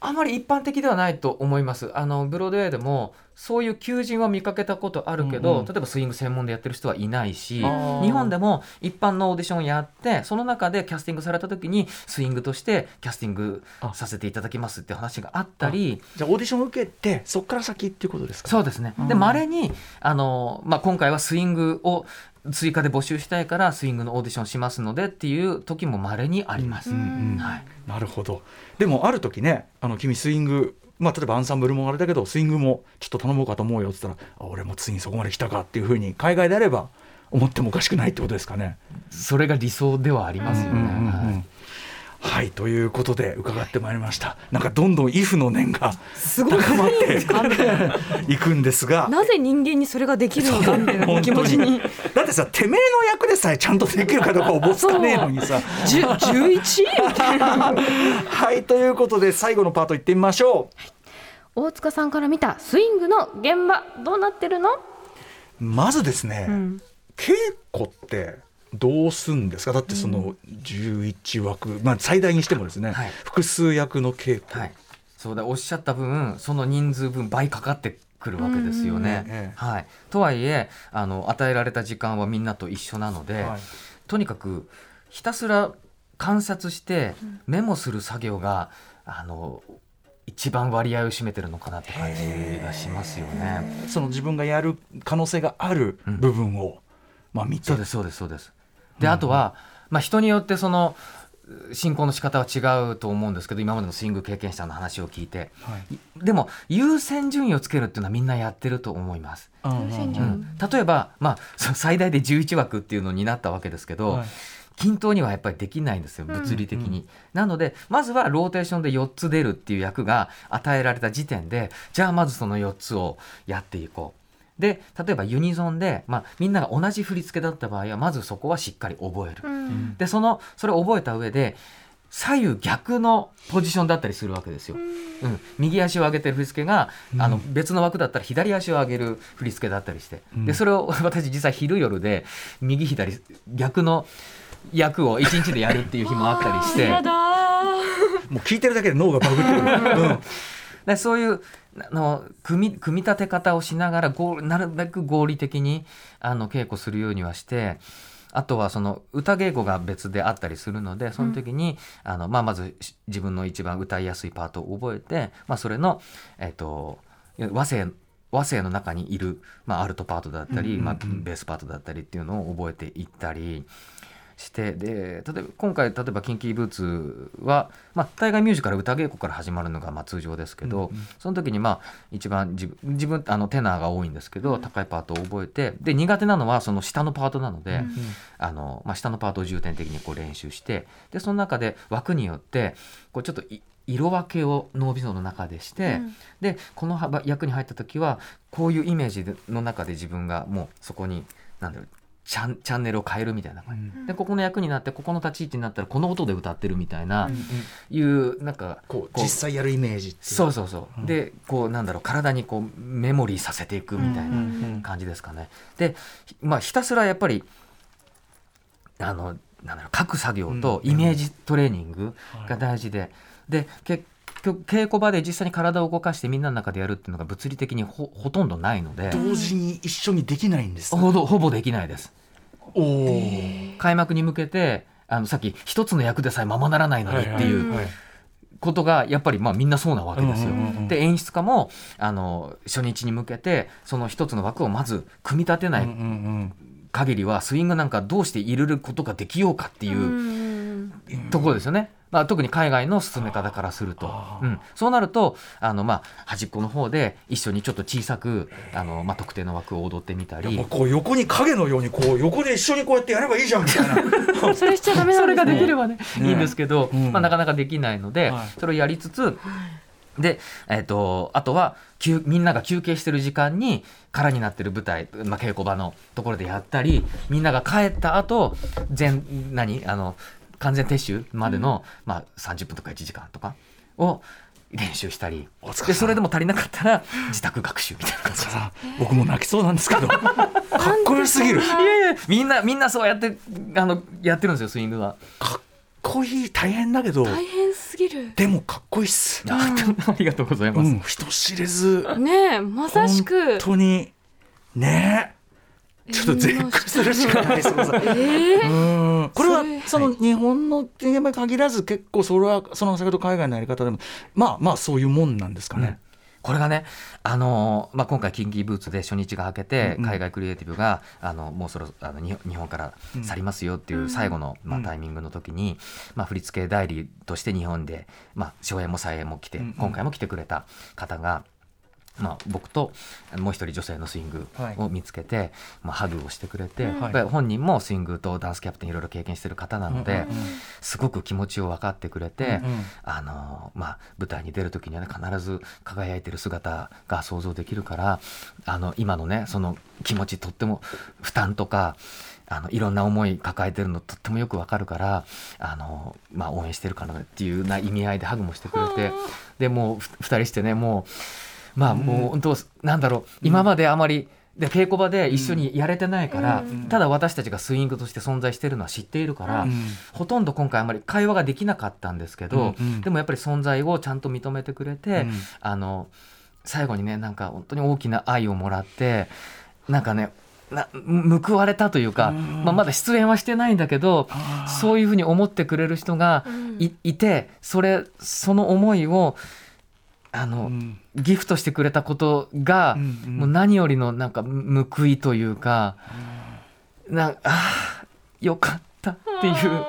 あまり一般的ではないと思います。あのブロードウェイでもそういう求人は見かけたことあるけど、うんうん。例えばスイング専門でやってる人はいないし日本でも一般のオーディションやってその中でキャスティングされた時にスイングとしてキャスティングさせていただきますって話があったりじゃあオーディションを受けてそこから先っていうことですか？そうですね。で、うん。稀に、あの、まあ、今回はスイングを追加で募集したいから、スイングのオーディションしますのでっていう時も稀にあります。うんうんはい。なるほどでもある時ねあの君スイングまあ、例えばアンサンブルもあれだけどスイングもちょっと頼もうかと思うよって言ったらあ俺もついにそこまで来たかっていうふうに海外であれば思ってもおかしくないってことですかね。それが理想ではありますよね。はいはいということで伺ってまいりました。なんかどんどんイフの念がすごい。高まって いくんですがなぜ人間にそれができるのかみたいな 気持ちに。だってさてめえの役でさえちゃんとできるかどうかおぼつかねえのにさ。じゅ11みたいな はいということで最後のパートいってみましょ大塚さんから見たスイングの現場どうなってるの、うまずですね、うん。稽古ってどうすんですか？だってその11枠、まあ、最大にしてもですね、はい複数役の稽古、はい。そうだ、おっしゃった分、その人数分倍かかってくるわけですよね。はい。とはいえ、あの、与えられた時間はみんなと一緒なので、はいとにかくひたすら観察してメモする作業が、あの一番割合を占めてるのかなって感じがしますよね。その自分がやる可能性がある部分を、まあ、見てそうですそうですそうです。で、あとは、まあ、人によってその進行の仕方は違うと思うんですけど今までのスイング経験者の話を聞いて、はい。でも優先順位をつけるっていうのはみんなやってると思います。うん。うんうんうん。例えば、まあ、そ最大で11枠っていうのになったわけですけど、はい。均等にはやっぱりできないんですよ物理的に、なのでまずはローテーションで4つ出るっていう役が与えられた時点でじゃあまずその4つをやっていこうで例えばユニゾンで、まあ、みんなが同じ振り付けだった場合はまずそこはしっかり覚える、うん。でそのそれを覚えた上で左右逆のポジションだったりするわけですよ。うん、右足を上げてる振り付けが、あの別の枠だったら左足を上げる振り付けだったりして、うん。でそれを 私実際昼夜で右左逆の役を一日でやるっていう日もあったりして。もう聞いてるだけで脳がバグってる、うん。でそういうあの組み組み立て方をしながら合なるべく合理的にあの稽古するようにはしてあとはその歌稽古が別であったりするのでその時に、あのまあ、まずし自分の一番歌いやすいパートを覚えて、まあ、それの、えっと和声和声の中にいる、まあ、アルトパートだったり、うんうんうん。まあ、ベースパートだったりっていうのを覚えていったりしてで例えば今回例えば「キンキーブーツは」まあ、大概ミュージカル歌稽古から始まるのがまあ通常ですけど、その時にまあ一番自分自分あのテナーが多いんですけど、高いパートを覚えてで苦手なのはその下のパートなので、あのまあ、下のパートを重点的にこう練習してでその中で枠によってこうちょっとい色分けを脳みその中でして、うん。でこの幅役に入った時はこういうイメージでの中で自分がもうそこになんだろうチャンチャンネルを変えるみたいな感じ、でここの役になってここの立ち位置になったらこの音で歌ってるみたいな、いうなんかこう実際やるイメージっていう。そうそうそう、でこうなんだろう体にこうメモリーさせていくみたいうんうんな感じですかね。でひまあひたすらやっぱりあのなんだろう書く作業とイメージトレーニングが大事で、で結局稽古場で実際に体を動かしてみんなの中でやるっていうのが物理的にほほとんどないので。同時に一緒にできないんですほぼほぼできないです。おお開幕に向けてあのさっき一つの役でさえままならないのにっていうことがやっぱりまあみんなそうなわけですよ。で演出家もあの初日に向けてその一つの枠をまず組み立てない限りはスイングなんかどうして入れることができようかっていううんところですよね。まあ、特に海外の進め方からすると、うん、そうなるとあの、まあ、端っこの方で一緒にちょっと小さくあの、まあ、特定の枠を踊ってみたり。こう横に影のようにこう横で一緒にこうやってやればいいじゃんみたいな。それしちゃダメなんですね。それができればね。いいんですけど、うん。まあ、なかなかできないので、はい。それをやりつつで、えっとあとは休みんなが休憩してる時間に空になってる舞台、まあ、稽古場のところでやったりみんなが帰った後全何あの完全撤収までの、まあ、30分とか1時間とかを練習したりでそれでも足りなかったら自宅学習みたいな感じ。でさ僕も泣きそうなんですけど。かっこよすぎる。いやいやみんなみんなそうやってあのやってるんですよスイングは。かっこいい。大変だけど。大変すぎる。でもかっこいいっす。あ ありがとうございます。うん。人知れず。ねえ、まさしく。本当に。ねちょっと絶句するしかないそのさええうん。これはその日本の現場に限らず結構それはその先ほど海外のやり方でもまあまあそういうもんなんですかね。これがね、あのーまあ、今回、キンキーブーツで初日が明けて、うんうん。海外クリエイティブがあのもうそろあの日本から去りますよっていう最後の、まあ、うん。タイミングの時に、まあ、振付代理として日本で、まあ、初演も再演も来て、うんうん。今回も来てくれた方が。まあ、僕ともう一人女性のスイングを見つけて、まあ、ハグをしてくれて、本人もスイングとダンスキャプテンいろいろ経験してる方なので、すごく気持ちを分かってくれて、うんうん。あのまあ、舞台に出る時にはね必ず輝いてる姿が想像できるからあの今のねその気持ちとっても負担とかあのいろんな思い抱えてるのとってもよくわかるからあの、まあ、応援してるかなっていうな意味合いでハグもしてくれてでもうふ二人してねもうまあもう本当なんだろう。今まであまりで稽古場で一緒にやれてないから、うん。ただ私たちがスイングとして存在してるのは知っているから、うん。ほとんど今回あまり会話ができなかったんですけど、うんうん。でもやっぱり存在をちゃんと認めてくれて、うん。あの最後にねなんか本当に大きな愛をもらってなんかねな報われたというか、うん。まあ、まだ出演はしてないんだけどそういうふうに思ってくれる人がうん。い,、いてそれその思いをあの、うん。ギフトしてくれたことが、うんうん。もう何よりのなんか報いというか、なんあーよかったっていう。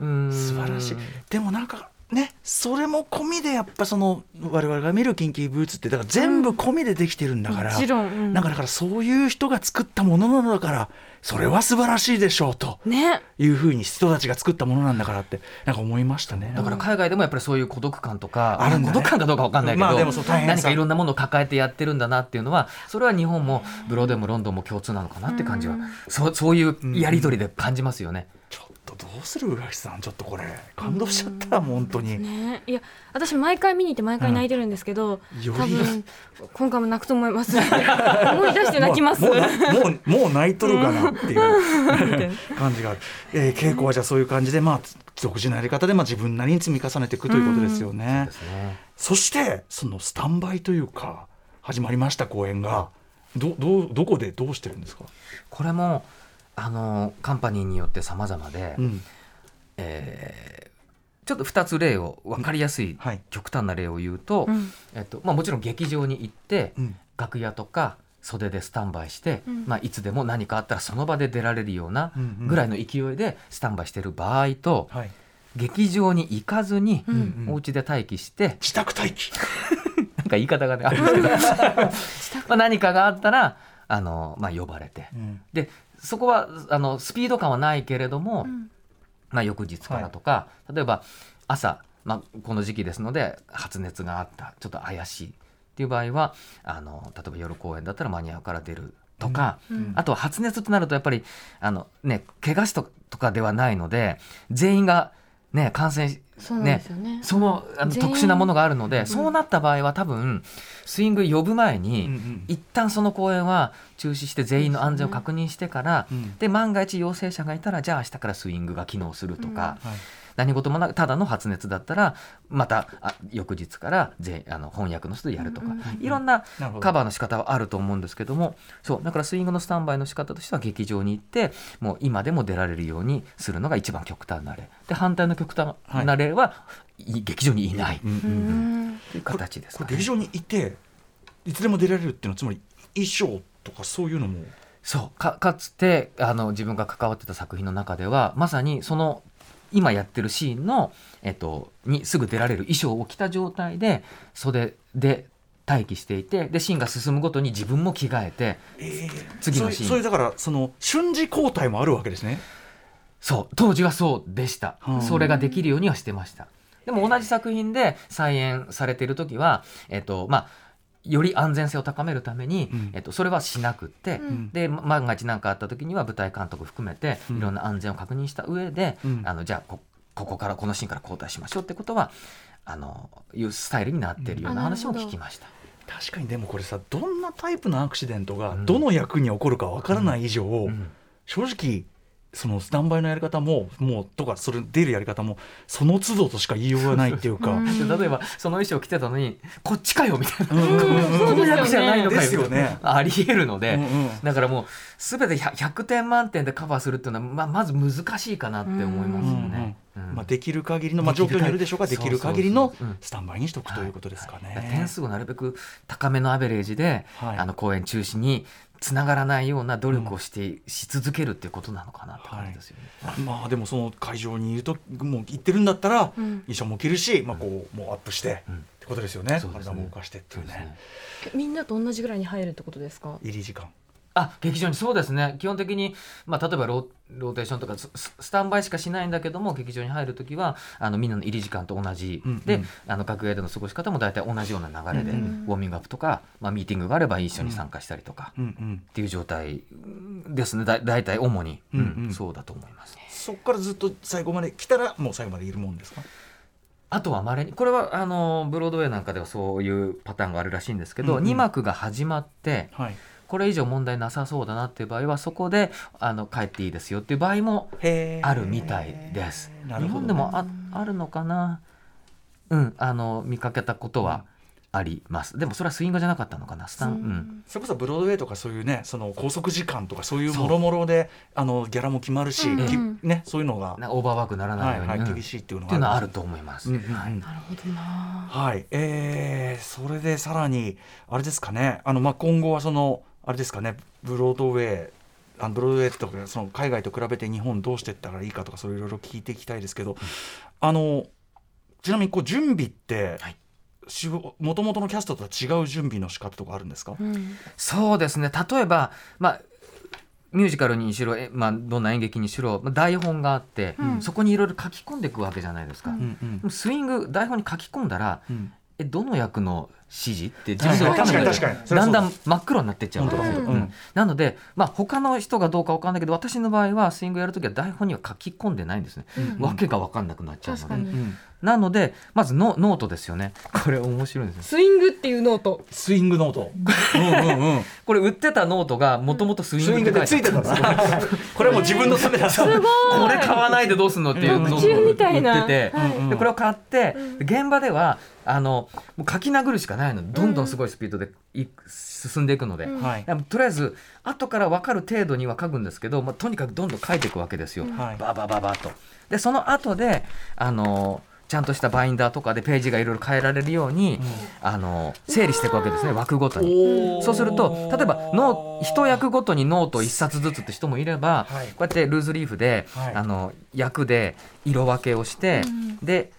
うん。素晴らしい。でもなんかねそれも込みでやっぱその我々が見るキンキーブーツってだから全部込みでできてるんだから、もちろん。うんなんかだからそういう人が作ったものなのだからそれは素晴らしいでしょうとね。いうふうに人たちが作ったものなんだからってなんか思いましたね。だから海外でもやっぱりそういう孤独感とか、あるんだね孤独感かどうかわかんないけど、まあでもそう大変さ何かいろんなものを抱えてやってるんだなっていうのはそれは日本もブロードウェイもロンドンも共通なのかなって感じは、そうそういうやり取りで感じますよね。ちょっとどうする宇垣さんちょっとこれ。感動しちゃったもう本当に。ね、いや私毎回見に行って毎回泣いてるんですけど、うんより多分今回も泣くと思います。思い出して泣きます。もうもうもうもう泣いとるかなっていう 感じがある、えー稽古はじゃあそういう感じでまあ独自のやり方でまあ自分なりに積み重ねていくということですよね。ですね。そしてそのスタンバイというか始まりました公演がどどうどこでどうしてるんですか？これもあのカンパニーによって様々で、うん。えーちょっと2つ例を分かりやすいはい。極端な例を言うと、うん。えっとまあ、もちろん劇場に行って、うん。楽屋とか袖でスタンバイして、うん。まあ、いつでも何かあったらその場で出られるようなうんうん。ぐらいの勢いでスタンバイしてる場合と、はい。劇場に行かずに、うん。お家で待機して自宅待機。なんか言い方がねあるんですけど。まあ何かがあったらあの、まあ、呼ばれて。うん。でそこはあのスピード感はないけれども、うん。まあ、翌日からとか、例えば朝、まあ、この時期ですので発熱があったちょっと怪しいっていう場合はあの例えば夜公演だったら間に合うから出るとか、うん。あとは発熱となるとやっぱりあの、ね、怪我しととかではないので全員が、ね、感染しそうなんですよね。そのあの特殊なものがあるので、ん。そうなった場合は多分スイング呼ぶ前に、うんうん。一旦その公演は中止して全員の安全を確認してから、うん。で万が一陽性者がいたらじゃあ明日からスイングが機能するとか、はい何事もなくただの発熱だったらまたあ翌日からぜあの翻訳の人でやるとか、うんうんいろんななるほど。カバーの仕方はあると思うんですけどもそうだからスイングのスタンバイの仕方としては劇場に行ってもう今でも出られるようにするのが一番極端な例。で反対の極端な例は、い劇場にいない。うんうんという形ですかね。これ劇場にいていつでも出られるっていうのはつまり衣装とかそういうのも。そう。かかつてあの自分が関わってた作品の中ではまさにその今やってるシーンの、えっと、にすぐ出られる衣装を着た状態で袖で待機していてでシーンが進むごとに自分も着替えてええ次のシーン。そういうそういうだからその瞬時交代もあるわけですね。そう。当時はそうでした、うん。それができるようにはしてました。でも同じ作品で再演されている時は、えっとまあ、より安全性を高めるために、うん。えっと、それはしなくって、うん。でま万が一何かあった時には舞台監督含めてうん。いろんな安全を確認した上で、うん。あのじゃあこここからこのシーンから交代しましょうってことはあのいうスタイルになっているような話もなるほど。聞きました。確かにでもこれさどんなタイプのアクシデントがうん。どの役に起こるかわからない以上、うん。正直そのスタンバイのやり方ももうとかそれ出るやり方もその都度としか言いようがないっていうか。例えばその衣装着てたのにこっちかよみたいな、この役じゃないのかよですよね。ありえるので、うんうん。だからもう全て 100, 100点満点でカバーするっていうのはままず難しいかなって思いますよね。うんまあ、できる限りの、まあ、状況によるでしょうかできる限り。のスタンバイにしとくということですかね。はい。点数をなるべく高めのアベレージで、はい。あの公演中止につながらないような努力をして、し続けるっていうことなのかなって感じですよね。まあでもその会場にいるともう行ってるんだったらうん。衣装も着るし、まあ、こうもうアップして、うん。ってことですよね。ね。体も動かしてっていうね。ね。みんなと同じぐらいに入るってことですか？入り時間あ劇場にそうですね。基本的に、まあ、例えばローテーションとかスススタンバイしかしないんだけども劇場に入る時はあのみんなの入り時間と同じ、うんうん。であの楽屋での過ごし方も大体同じような流れで、うんうん。ウォーミングアップとか、まあ、ミーティングがあれば一緒に参加したりとか、うんうん。っていう状態ですね。だ大体主に、うんうん。そうだと思います。そこからずっと最後まで来たらもう最後までいるもんですか？あとはまれにこれはあのブロードウェイなんかではそういうパターンがあるらしいんですけど、うんうん。2幕が始まってはいこれ以上問題なさそうだなっていう場合はそこであの帰っていいですよっていう場合もあるみたいです。日なるほど本でもああるのかな？うん。あの見かけたことはあります。でもそれはスイングじゃなかったのかな？スタン、う。ん。それこそブロードウェイとかそういうねその拘束時間とかそういうもろもろであのギャラも決まるし、うんきうん。ねそういうのが、オーバーワークならないように、はいはいうん。厳しいっていうのっていうのはあるとと思います。うんうんうん。はい。なるほどな。はい、えーそれでさらにあれですかね。あの、まあ、今後はそのあれですかねブロードウェイあのブロードウェイとかその海外と比べて日本どうしていったらいいかとかそれいろいろ聞いていきたいですけど、あのちなみにこう準備って、はい。しもともとのキャストとは違う準備の仕方とかあるんですか、うん。そうですね。例えば、まあ、ミュージカルにしろ、えまあ、どんな演劇にしろまあ台本があって、うん。そこにいろいろ書き込んでいくわけじゃないですか。うんうん。スイング台本に書き込んだらうん。えどの役の指示って自分で分かんないだんだん真っ黒になってっちゃうわけ。ですよ本当だ。うん。なので、まあ、他の人がどうか分かんないけど私の場合はスイングやるときは台本には書き込んでないんですね、うんわけが分かんなくなっちゃうので、うん。なのでまずノノートですよね。これ面白いんですよ。スイングっていうノート。スイングノート。うんうんうん。これ売ってたノートがもともとスイングって書いてんですよ。これはもう自分のためだこれ買わないでどうすんのっていうのを特注みたいな。売ってて、はい。でこれを買って、現場ではあのもう書き殴るしかないないの。でどんどんすごいスピードでい進んでいくので、はい。でもとりあえず後から分かる程度には書くんですけど、まあ、とにかくどんどん書いていくわけですよ、はい。バーバーバーバーと。でその後であのちゃんとしたバインダーとかでページがいろいろ変えられるように、あの整理していくわけですね。枠ごとに。そうすると例えばノー一役ごとにノート1冊ずつって人もいれば、はい。こうやってルーズリーフで、はい。あの役で色分けをして、で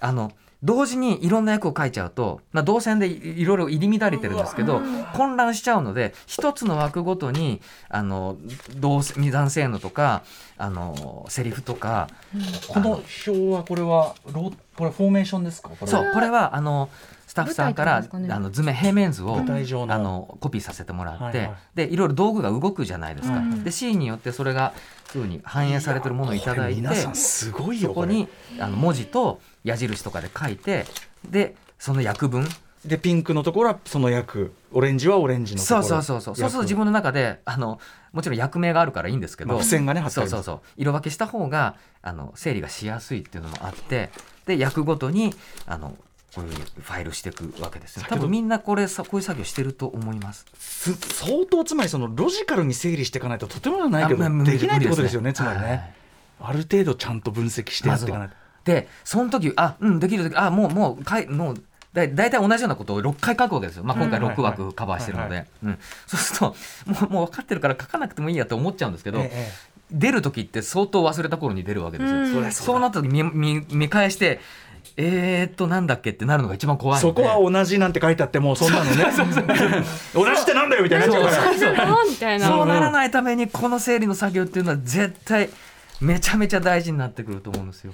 あの同時にいろんな役を書いちゃうと、まあ、動線でいいろいろ入り乱れてるんですけど混乱しちゃうので一つの枠ごとにあの動線二段性能とかあのセリフとか、この表はこれはロこれフォーメーションですか？これは。そうこれはあのスタッフさんから、ね。あの図面平面図を舞台上の。あのコピーさせてもらって、はいはい。でいろいろ道具が動くじゃないですか、うん。でシーンによってそれがそういうふうに反映されてるものをいただいてこれ皆さんすごいよこれ。そこにあの文字と矢印とかで書いてでその役分でピンクのところはその役オレンジはオレンジのところ。そうそうそうそう。そうすると自分の中であのもちろん役名があるからいいんですけど、まあ付箋がね貼ってあるそうそうそう。色分けした方があの整理がしやすいっていうのもあってで役ごとにあのこういうファイルしていくわけですよ。多分みんなこれさこういう作業してると思います。す相当つまりそのロジカルに整理していかないととてもじゃないけどできないってことですよねつまりね、はい。ある程度ちゃんと分析してやっていかないと、でその時あうんできるできるあもうもうかいもうだ大体同じようなことを6回書くわけですよ、まあ、今回うん6枠カバーしてるのはいで、うん、そうするともうもう分かってるから書かなくてもいいやって思っちゃうんですけど、ええ出る時って相当忘れた頃に出るわけですよ、うん。そうだ。そうなった時見見見返してえー、っとなんだっけってなるのが一番怖いので。そこは同じなんて書いてあってもうそんなのね。同じってなんだよみたいになっちゃうから。そうそうそう。みたいな。そうならないためにこの整理の作業っていうのは絶対めちゃめちゃ大事になってくると思うんですよ。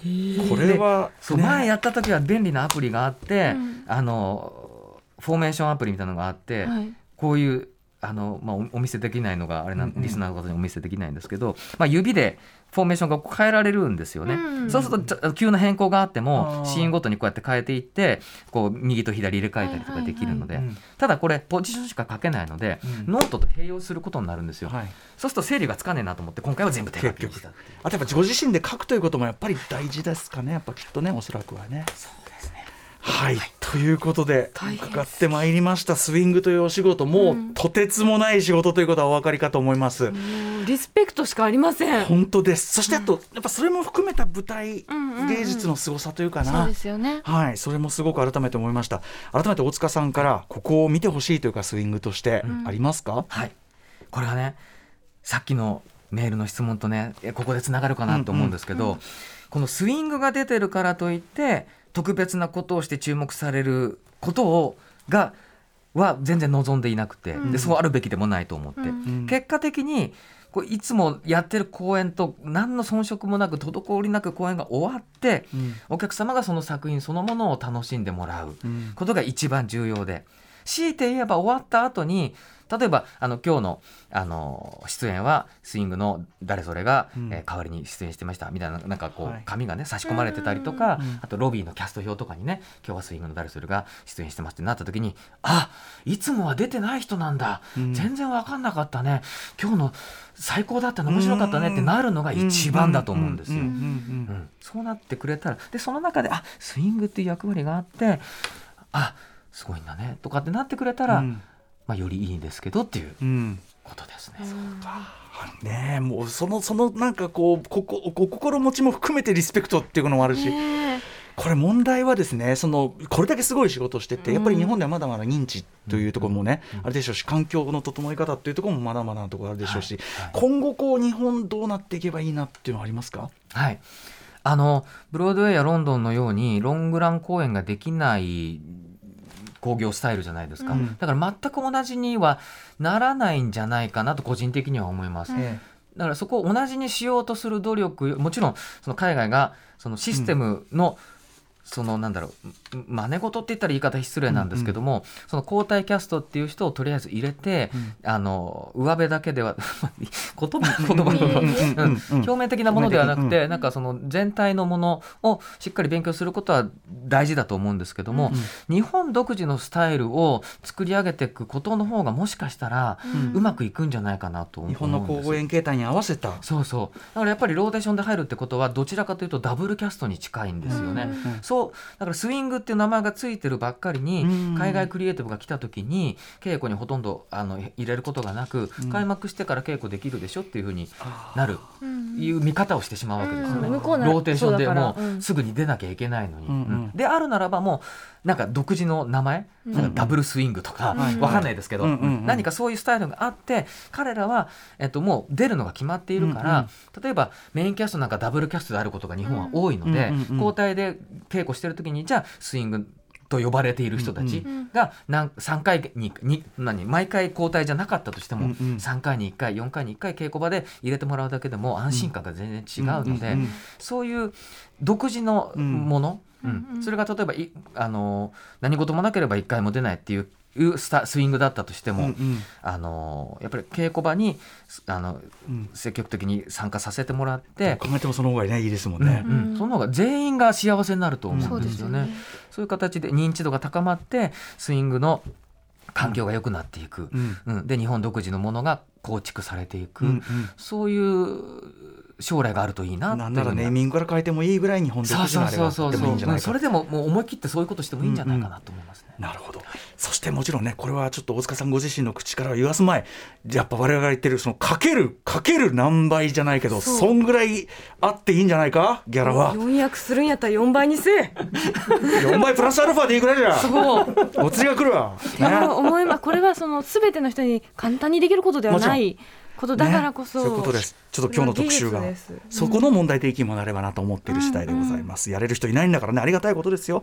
これはそうね。前やった時は便利なアプリがあって、うん。あのフォーメーションアプリみたいなのがあって、はい。こういうあの、まあ、おお見せできないのがあれな、リスナーの方にお見せできないんですけど、まあ、指でフォーメーションが変えられるんですよね、うんそうすると急な変更があってもシーンごとにこうやって変えていってこう右と左入れ替えたりとかできるので、ただこれポジションしか書けないので、うんノートと併用することになるんですよ、はい。そうすると整理がつかねえなと思って今回は全部手書きにしたあとやっぱご自身で書くということもやっぱり大事ですかね。やっぱきっとねおそらくはね。はい、ということで伺ってまいりました。スイングというお仕事もうとてつもない仕事ということはお分かりかと思います。リスペクトしかありません。本当です。そしてあとやっぱそれも含めた舞台うんうんうん。芸術の凄さというかな。そうですよね。はい、それもすごく改めて思いました。改めて大塚さんからここを見てほしいというかスイングとしてありますか？はい、これはねさっきのメールの質問とねえここでつながるかなと思うんですけど、このスイングが出てるからといって特別なことをして注目されることをがは全然望んでいなくて、でそうあるべきでもないと思って、ん。結果的にこういつもやってる公演と何の遜色もなく滞りなく公演が終わって、うん。お客様がその作品そのものを楽しんでもらううん。ことが一番重要で。強いて言えば終わった後に例えばあの今日のあの出演はスイングの誰それが、うん。えー代わりに出演してましたみたいななんかこう、はい。紙がね差し込まれてたりとか、うん。あとロビーのキャスト表とかにね今日はスイングの誰それが出演してますってなった時にあいつもは出てない人なんだ、うん。全然分かんなかったね。今日の最高だったね面白かったねってなるのが一番だと思うんですよ。そうなってくれたらでその中であスイングっていう役割があってあすごいんだねとかってなってくれたら、うんまあ、よりいいんですけどっていううんうんことですね。ねえもうそのそのなんかこうここお心持ちも含めてリスペクトっていうのもあるし、ねこれ問題はですねそのこれだけすごい仕事しててやっぱり日本ではまだまだ認知というところもね、あれでしょうし環境の整え方っていうところもまだまだなところあるでしょうし、はい。はい。今後こう日本どうなっていけばいいなっていうのはありますか？はい。あのブロードウェイやロンドンのようにロングラン公演ができない興行スタイルじゃないですか、うん。だから全く同じにはならないんじゃないかなと個人的には思います。えだからそこを同じにしようとする努力もちろんその海外がそのシステムの、そのなんだろうま真似事って言ったら言い方失礼なんですけども、その交代キャストっていう人をとりあえず入れて、あの上辺だけでは言葉言葉うんうんうんうん。表面的なものではなくて、うなんかその全体のものをしっかり勉強することは大事だと思うんですけども、日本独自のスタイルを作り上げていくことの方がもしかしたらうまくいくんじゃないかなと思うんです日本の公演形態に合わせた。そうそう。だからやっぱりローテーションで入るってことはどちらかというとダブルキャストに近いんですよね、そうだからスイングっていう名前がついてるばっかりにうん。海外クリエイティブが来た時に稽古にほとんどあの入れることがなく、開幕してから稽古できるでしょっていうふうになる、いう見方をしてしまうわけですよね。ローテーションでもううん。すぐに出なきゃいけないのに、であるならばもうなんか独自の名前、なんかダブルスイングとか、うん。わかんないですけど、うんうんうん。何かそういうスタイルがあって彼らは、えっと、もう出るのが決まっているから、例えばメインキャストなんかダブルキャストであることが日本は多いので、うんうんうん交代で稽古してる時にじゃあスイングと呼ばれている人たちが何3回にに何？毎回交代じゃなかったとしても、うんうん3回に1回4回に1回稽古場で入れてもらうだけでも安心感が全然違うので、うんうんうん。そういう独自のもの、うんそれが例えばいあの何事もなければ1回も出ないっていういうスタスイングだったとしても、うんうん。あのやっぱり稽古場にすあの、うん。積極的に参加させてもらって、考えてもその方がねいいですもんね。うん。その方が全員が幸せになると思うんですよね。そうですよね。そういう形で認知度が高まってスイングの環境が良くなっていく、うん。うん。で日本独自のものが構築されていく、うんうん。そういう将来があるといいなっていうなんならネーミングから変えてもいいぐらいに本当そうそうそうそう。それでももう思い切ってそういうことしてもいいんじゃないかなと思いますね。なるほど。そしてもちろんねこれはちょっと大塚さんご自身の口からは言わす前やっぱ我々が言ってるそのかけるかける何倍じゃないけどそんぐらいあっていいんじゃないか？ギャラは。四役するんやったら四倍にせえ。4倍プラスアルファでいいぐらいじゃお釣りが来るわ、ね、思います。これはその全ての人に簡単にできることではないことだからこそ、ねそういうことです。ちょっと今日の特集が技術です。そこの問題提起もなればなと思っている次第でございます、やれる人いないんだからねありがたいことですよ、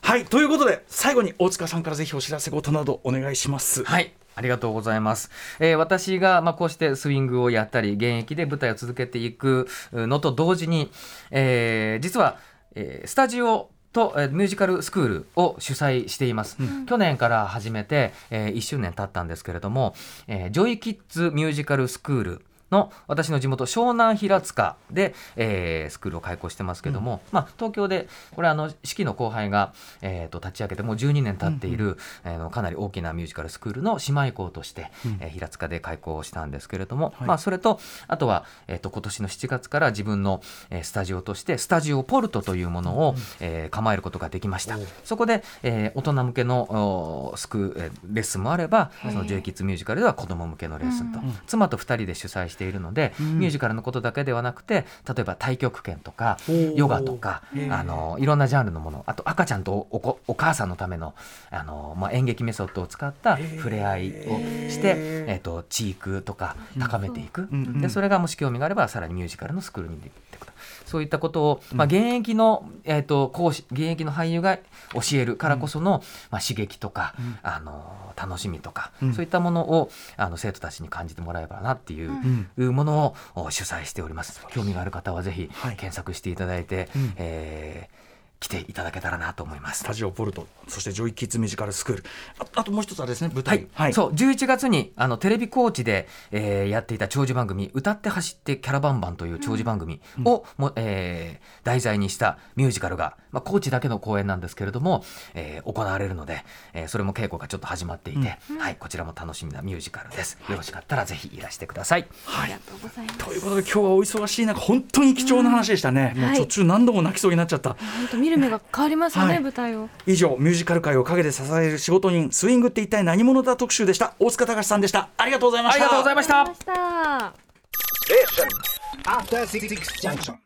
はい。ということで最後に大塚さんからぜひお知らせ事などお願いします。はい。ありがとうございます。えー私が、まあ、こうしてスイングをやったり、現役で舞台を続けていくのと同時に、えー実は、えースタジオと、えーミュージカルスクールを主催しています。去年から始めて、え1周年経ったんですけれども、えージョイキッズミュージカルスクールの私の地元湘南平塚で、えースクールを開講してますけども、まあ、東京でこれあの式の後輩が、えー、と立ち上げてもう12年経っている、えーのかなり大きなミュージカルスクールの姉妹校として、えー平塚で開校したんですけれども、はい。まあ、それとあとは、えー、と今年の7月から自分の、えースタジオとしてスタジオポルトというものを、えー構えることができました。そこで、えー大人向けのおスクレッスンもあれば、そのジョイキッズミュージカルでは子供向けのレッスンと、妻と2人で主催しているので、ミュージカルのことだけではなくて例えば太極拳とかーヨガとかあのいろんなジャンルのものあと赤ちゃんとお母さんのためのあの、まあ、演劇メソッドを使った触れ合いをして、えー、と知育とか高めていく、うんでそれがもし興味があればさらにミュージカルのスクールに行っていくとそういったことを、まあ、現役の、えー、と講師現役の俳優が教えるからこその、まあ、刺激とか、あの楽しみとか、うん。そういったものをあの生徒たちに感じてもらえばなっていう、いうものをお主催しております。興味がある方はぜひはい。検索していただいて、うん。えー来ていただけたらなと思います。ス。タジオポルトそしてジョイキッズミュージカルスクール。ああともう一つはですね舞は台い、そう11月にあのテレビ高知で、えーやっていた長寿番組「歌って走ってキャラバンバン」という長寿番組をも、えー題材にしたミュージカルが、まあ、高知だけの公演なんですけれども、えー行われるので、えーそれも稽古がちょっと始まっていて、はい、こちらも楽しみなミュージカルです。よろしかったらぜひいらしてください。はい。ありがとうございます。ということで今日はお忙しい中本当に貴重な話でしたね、もう途中何度も泣きそうになっちゃった、本当見る目が変わりますよね、はい。舞台を。以上ミュージカル界を陰で支える仕事人スイングって一体何者だ特集でした。大塚隆さんでした。ありがとうございました。ありがとうございました